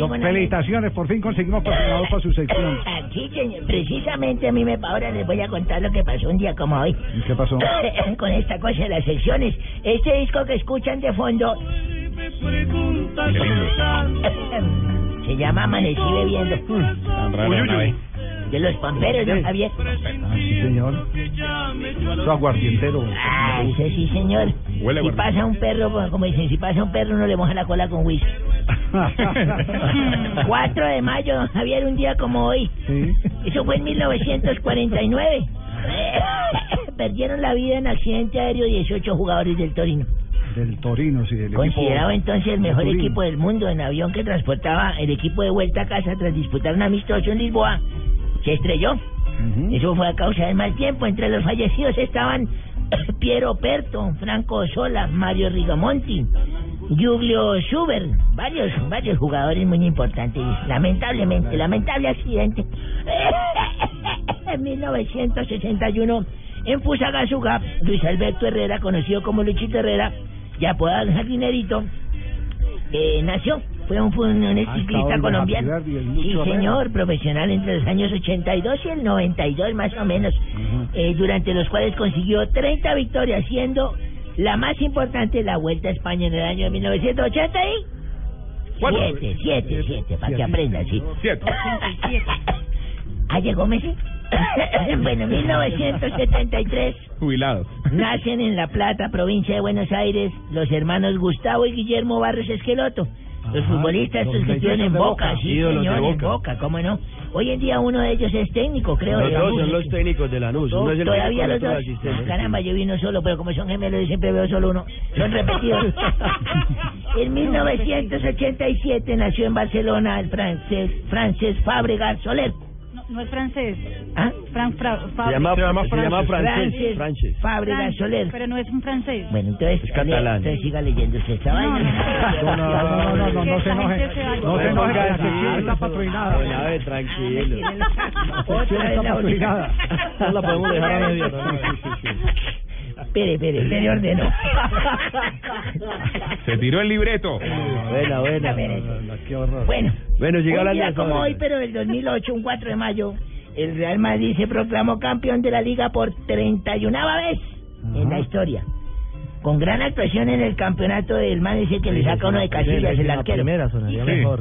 ¿Cómo no? Felicitaciones, por fin conseguimos patrocinador para su sección. Aquí, señor, precisamente a mí me ahora les voy a contar lo que pasó un día como hoy. ¿Y qué pasó? [coughs] Con esta cosa de las secciones. Este disco que escuchan de fondo [coughs] se llama Amanecí bebiendo. Tan rara la nave. De los pamperos, ¿no, Javier? Ah, sí, señor. Su aguardientero. Ah, ese sí, señor. Huele si pasa un perro, como dicen, si pasa un perro, uno le moja la cola con whisky. [laughs] 4 de mayo, don Javier, un día como hoy. Sí. Eso fue en 1949. [laughs] perdieron la vida en accidente aéreo 18 jugadores del Torino. Del Torino, sí, del Considerado equipo entonces el mejor Torino. equipo del mundo en avión que transportaba el equipo de vuelta a casa tras disputar un amistoso en Lisboa, se estrelló. Eso fue a causa del mal tiempo. Entre los fallecidos estaban [coughs] Piero Perto, Franco Sola, Mario Rigamonti, Giulio Schubert, varios, varios jugadores muy importantes. Lamentablemente, lamentable accidente. [coughs] En 1961, en Fusagasugá, Luis Alberto Herrera, conocido como Luchito Herrera, y apodado el jardinerito, eh, nació. Fue un, fue un, un ciclista colombiano. Sí, señor, profesional entre los años 82 y el 92 más o menos, eh, durante los cuales consiguió 30 victorias, siendo la más importante la Vuelta a España en el año de 1980 y... Siete, siete, siete, para que aprendan, sí. Siete. Ah, llegó Messi. bueno, 1973 Jubilados. nacen en La Plata, provincia de Buenos Aires, los hermanos Gustavo y Guillermo Barros Esqueloto. Los futbolistas los que estuvieron en Boca, sí, señor, en Boca. ¿cómo no? Hoy en día uno de ellos es técnico, creo. Los de dos son los técnicos de Lanús. Uno es el Todavía los dos. asistente. Caramba, yo vi uno solo, pero como son gemelos, yo siempre veo solo uno. Son repetidos. [laughs] en 1987 nació en Barcelona el francés Francés Fábregas Soler. No, no es francés. ¿Ah? Fran, Fra- Se Fabri- llama, se llama Frances. francés. francés. Fábregas Fran- Soler. Pero no es un francés. Bueno, entonces, Es catalán. entonces siga esta No, vaina. No, no, no, no, no, no se enoje. No se enoje, la sección está patrocinada. Don Abe, tranquilo. La sección está patrocinada. No la podemos dejar a medio. Espere, espere, espere, ordenó. Se tiró el libreto. Buena, buena. Qué horror. Bueno, Bueno, un hablando día como hoy, pero del 2008, un 4 de mayo, el Real Madrid se proclamó campeón de la liga por 31 vez en la historia. Con gran actuación en el campeonato del ese que le saca uno de casillas, el arquero. primera sonaría mejor.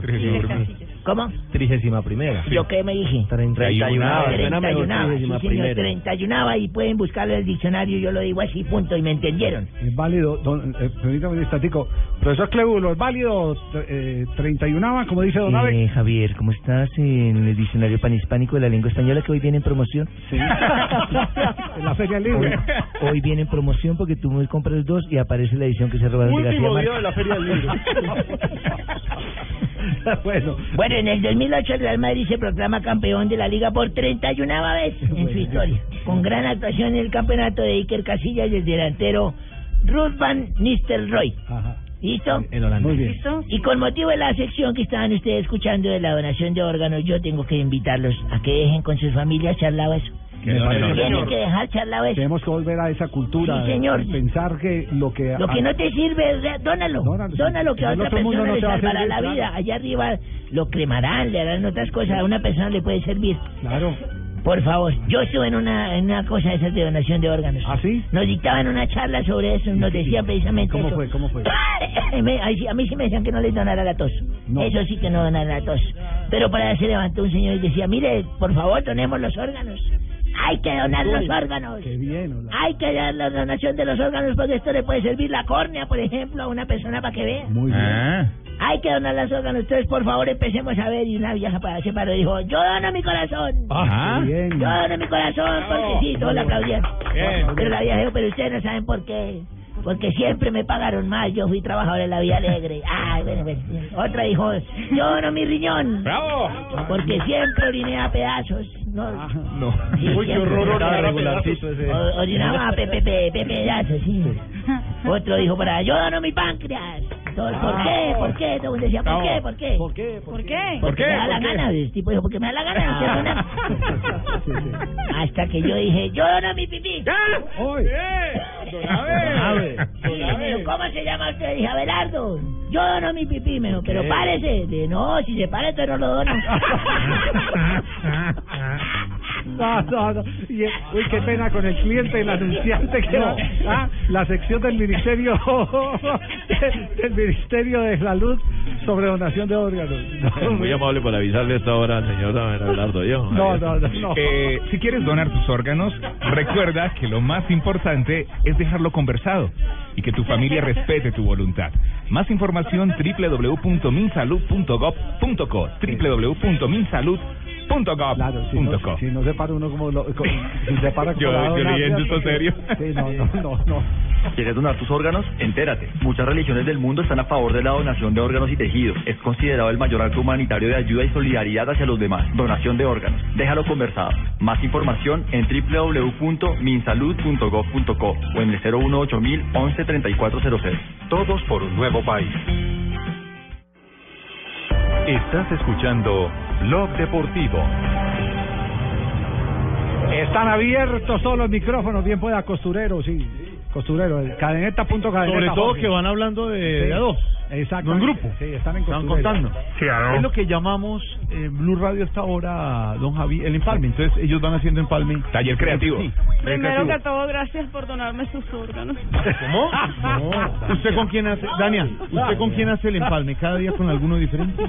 ¿Cómo? Trigésima primera. ¿Yo qué me dije? Treinta y una. Suena mejor 31, sí, trigésima señor, primera. 31 y pueden buscarlo en el diccionario, yo lo digo así, punto, y me entendieron. Es válido, don, eh, permítame un instantico. Profesor Clebulo, ¿es válido eh, 31 como dice Don Abe? Eh, Javier, ¿cómo estás en el diccionario panhispánico de la lengua española que hoy viene en promoción? Sí. [laughs] en la Feria Libre. Hoy viene en promoción porque tú me compras dos y aparece la edición que se robaron de García Último día de la Feria del Libro. [laughs] [laughs] bueno. Bueno, en el 2008 el Real Madrid se proclama campeón de la liga por 31 vez en su historia, con gran actuación en el campeonato de Iker Casillas y el delantero Ruth van Nistelrooy. ¿Listo? El holandés. Muy bien. ¿Listo? Y con motivo de la sección que estaban ustedes escuchando de la donación de órganos, yo tengo que invitarlos a que dejen con sus familias charlado eso. Me parece Tienen que dejar charlado eso. Tenemos que volver a esa cultura. Sí, señor. Pensar que lo que. Lo que no te sirve, dónalo. Dónalo, que a otra persona no le te va a salvará la claro. vida. Allá arriba lo cremarán, le harán otras cosas. A una persona le puede servir. Claro. Por favor, yo estuve en una, en una cosa de esas de donación de órganos. ¿Ah, sí? Nos dictaban una charla sobre eso y nos decían precisamente ¿Cómo eso. fue? ¿Cómo fue? [coughs] A mí sí me decían que no les donara la tos. No. Eso sí que no donara la tos. Pero para eso se levantó un señor y decía, mire, por favor, donemos los órganos. Hay que donar los órganos. Qué bien. hola. Hay que dar la donación de los órganos porque esto le puede servir la córnea, por ejemplo, a una persona para que vea. Muy bien. Ah. Hay que donar los órganos. Entonces, por favor, empecemos a ver. Y una vieja para se paró y dijo, yo dono mi corazón. Ajá. Qué bien. Yo dono mi corazón porque sí, todos la aplaudían. Pero la vieja dijo, pero ustedes no saben por qué. Porque siempre me pagaron más, yo fui trabajador en la Vía Alegre. [laughs] Ay, bueno, bueno. Otra dijo, yo dono mi riñón. ¡Bravo! Porque siempre oriné a pedazos. No, No. Sí, Uy, qué horror, Orinaba [laughs] pepe, pedazos, sí. [laughs] Otro dijo por ahí, yo dono mi páncreas. Todos, ¿Por qué? ¿Por qué? Todo el mundo decía, ¿por qué? ¿Por qué? ¿Por qué? ¿Por qué? ¿Por Porque me da la ¿Por qué? gana. El tipo dijo, porque me da la gana. [laughs] sí. Hasta que yo dije, yo dono mi pipí. Hoy. Don Abe. [laughs] ¿cómo se llama usted? Dije, Abelardo. Yo dono mi pipí, me dijo, pero párese. Dije, no, si se para, entonces no lo dono. [laughs] No, no, no. Y, uy, qué pena con el cliente, el anunciante que No. ah, la sección del ministerio [laughs] del ministerio de salud sobre donación de órganos. No, Muy amable por avisarle esta hora al señor Abelardo. Yo. no, no, no, no. Eh, si quieres donar tus órganos, recuerda que lo más importante es dejarlo conversado y que tu familia respete tu voluntad. Más información www.minsalud.gov.co www.minsalud.gov.co Punto gov. Claro, si punto no, co. si no se para uno como lo, co- si se para [laughs] Yo- colado yo en leyendo esto serio. Sí, no, no, no, no. ¿Quieres donar tus órganos? Entérate. Muchas religiones del mundo están a favor de la donación de órganos y tejidos. Es considerado el mayor acto humanitario de ayuda y solidaridad hacia los demás. Donación de órganos. Déjalo conversado. Más información en www.minsalud.gov.co o en el 018 11 3400. Todos por un nuevo país. Estás escuchando Blog Deportivo. Están abiertos todos los micrófonos, bien pueda costurero, sí. Costurero, el cadeneta.cadeneta. Sobre todo Jorge. que van hablando de, Sí. de a dos. Exacto. No en grupo. Sí, están en Están costurero. contando. Es lo que llamamos eh, Blue Radio hasta ahora, don Javi, el empalme. Entonces ellos van haciendo empalme. Taller creativo. Sí. Primero que todo, gracias por donarme sus órganos. ¿Cómo? No. [laughs] ¿Usted con quién hace, Dania, usted con quién hace el empalme? ¿Cada día con alguno diferente?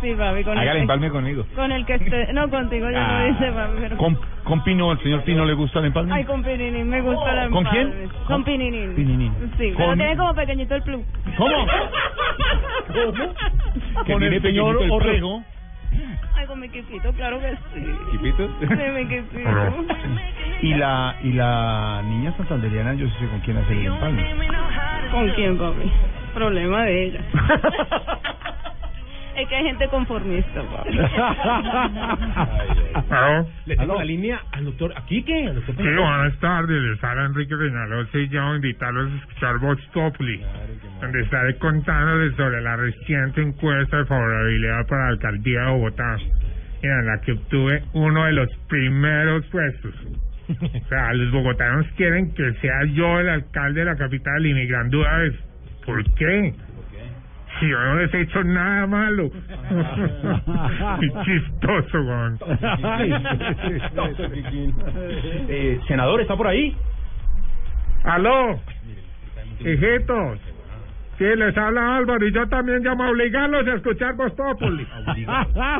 Sí, papi, con Hágale el, empalme conmigo. con el que esté... [laughs] No, contigo ya Ah. no dice, papi, pero... ¿Con, con Pino, el señor Pino le gusta el empalme? Ay, con Pininín, me gusta la ¿Con empalme. quién? Con Pininín. Pininín. Sí, pero Con- tiene como pequeñito el plug. [laughs] ¿Cómo? Que Con tiene el señor pequeñito el Orrego. Ay, con mi quipito, claro que sí. ¿Quipitos? Sí, mi quipito. Y la, y la niña santanderiana, yo sé con quién hace el empalme. ¿Con quién, papi? Problema de ella. [laughs] es que hay gente conformista, papi. [laughs] [laughs] Le tengo la línea al doctor, ¿aquí qué? Al doctor Sí, buenas tardes, les habla Enrique Peñalosa y yo invitarlos a escuchar Vox Populi, donde estaré contándoles sobre la reciente encuesta de favorabilidad para la alcaldía de Bogotá, en la que obtuve uno de los primeros puestos. O sea, los bogotanos quieren que sea yo el alcalde de la capital y mi gran duda es, ¿por qué? Si yo no les he hecho nada malo. [laughs] Qué chistoso, weón. Eh, senador, ¿está por ahí? Aló, hijitos. Sí, les habla Álvaro y yo también llamo a obligarlos a escuchar Voz Populi. [laughs]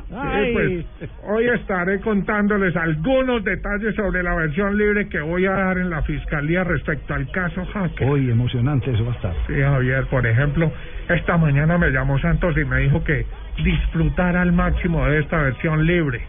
Sí, pues hoy estaré contándoles algunos detalles sobre la versión libre que voy a dar en la fiscalía respecto al caso Hacker. Uy, emocionante eso va a estar. Sí, Javier, por ejemplo, esta mañana me llamó Santos y me dijo que disfrutara al máximo de esta versión libre.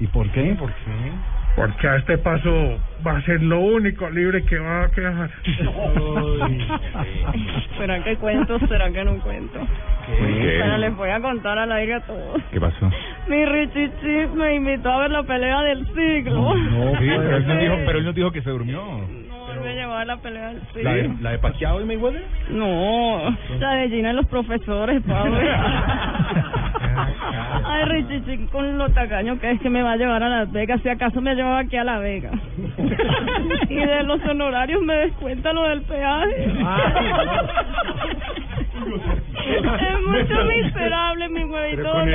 ¿Y por qué? ¿Por qué? Porque a este paso va a ser lo único libre que va a quedar. [laughs] ¿Será que cuento? ¿Será que no cuento? qué? Pero les voy a contar al aire a todos. ¿Qué pasó? Mi Richichi me invitó a ver la pelea del siglo. Sí, pero él, nos dijo, [laughs] pero él nos dijo que se durmió. Llevó a la pelea siglo. ¿La de, la de Pacquiao y Mayweather? No, la de Gina y los profesores, Pablo. [laughs] Ay, Richichi, con lo tacaño que es que me va a llevar a Las Vegas, si acaso me llevaba aquí a La Vega. [laughs] y de los honorarios me descuenta lo del peaje. es mucho miserable mi huevito Pero con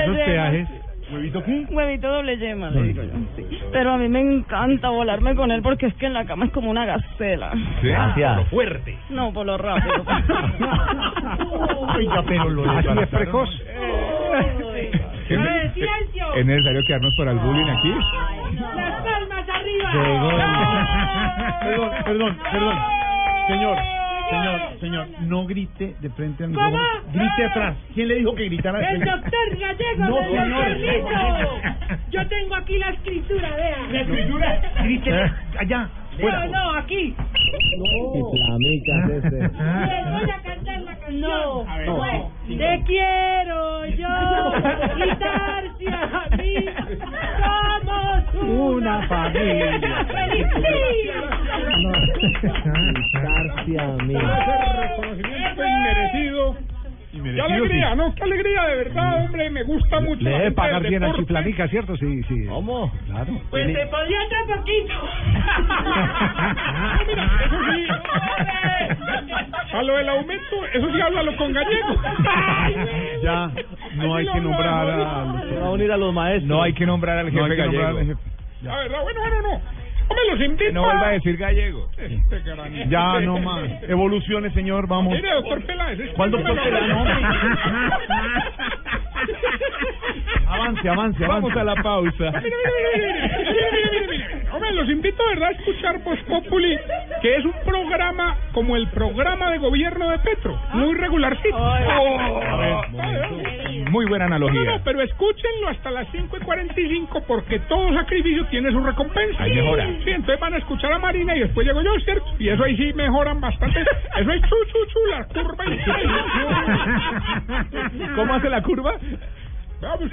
¿huevito qué? Huevito doble yema, le digo yo. sí. Pero a mí me encanta volarme con él porque es que en la cama es como una gacela. Gracias. Lo fuerte. No, por lo rápido. [laughs] Oiga, pero lo Así es precoz. ¿Es, ¿Es necesario quedarnos para el bullying aquí? Las palmas arriba. Perdón, perdón, perdón. Señor, señor, señor, no grite de frente a mi ¿Cómo? Grite atrás. ¿Quién le dijo que gritara de El frente? doctor Gallego No, del señor. enfermito. [laughs] Yo tengo aquí la escritura, vea. ¿La escritura? Grite allá. No, no, aquí. Ese. Les voy a cantar la canción. No, A ver. no. Te quiero yo [laughs] y Tarsia a mí. [laughs] Somos Una familia. ¡Feliz día! Tarsia a mí. Reconocimiento inmerecido. Qué alegría, ¿no? Qué alegría, de verdad, hombre. Me gusta mucho. Le la debe gente pagar del bien a deporte. Chiflanica, ¿cierto? Sí, sí. ¿Cómo? Claro. Pues te podría otro poquito. [laughs] Mira, eso sí. A lo del aumento, eso sí, háblalo con gallego. [laughs] Ya, no hay que nombrar a... Se va a unir a los maestros. No hay que nombrar al No hay jefe que nombrar gallego. al jefe. La verdad, bueno, bueno, no. Hombre, los invito. Que no vuelva a decir gallego. Este gran- Ya, no más. Evoluciones, señor, vamos. Mire, doctor Peláez. ¿Cuál doctor Peláez? no. [laughs] Avance, avance, avance. Vamos a la pausa. Mire, mire, mire, mire, mire, mire. Hombre, los invito, ¿verdad?, a escuchar Voz Populi, que es un programa como el programa de gobierno de Petro, muy regularcito. Momento. muy buena No, analogía. no, pero escúchenlo hasta las 5 y 45 porque todo sacrificio tiene su recompensa. Ahí mejora. Sí, entonces van a escuchar a Marina y después llego yo, ¿cierto? Y eso ahí sí mejoran bastante. Eso es chu, chu, chu, la curva y ¿Cómo hace la curva? Vamos,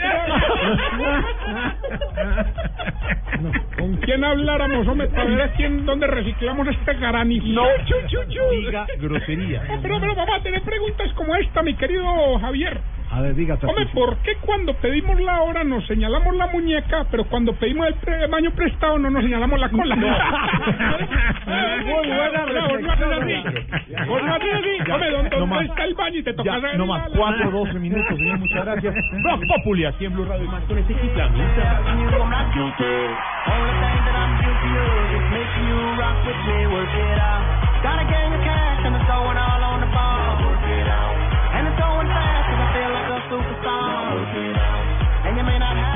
¿Con quién habláramos, hombre, para ver a quién, dónde reciclamos este granizo? No, chu, chu, chu. diga grosería. No, pero, pero vamos a tener preguntas como esta, mi querido Javier. A ver, diga, Hombre, ¿por qué cuando pedimos la hora nos señalamos la muñeca, pero cuando pedimos el pre- baño prestado no nos señalamos la cola? [laughs] Muy buena Vos no haces así. Vos no haces así. Hombre, ¿dónde, no dónde más. está el baño? Y te toca Ya, no más, 4 12 minutos, señor, muchas gracias. Rock Populi, aquí en Blue Radio. Más con este the of superstar. And you may not have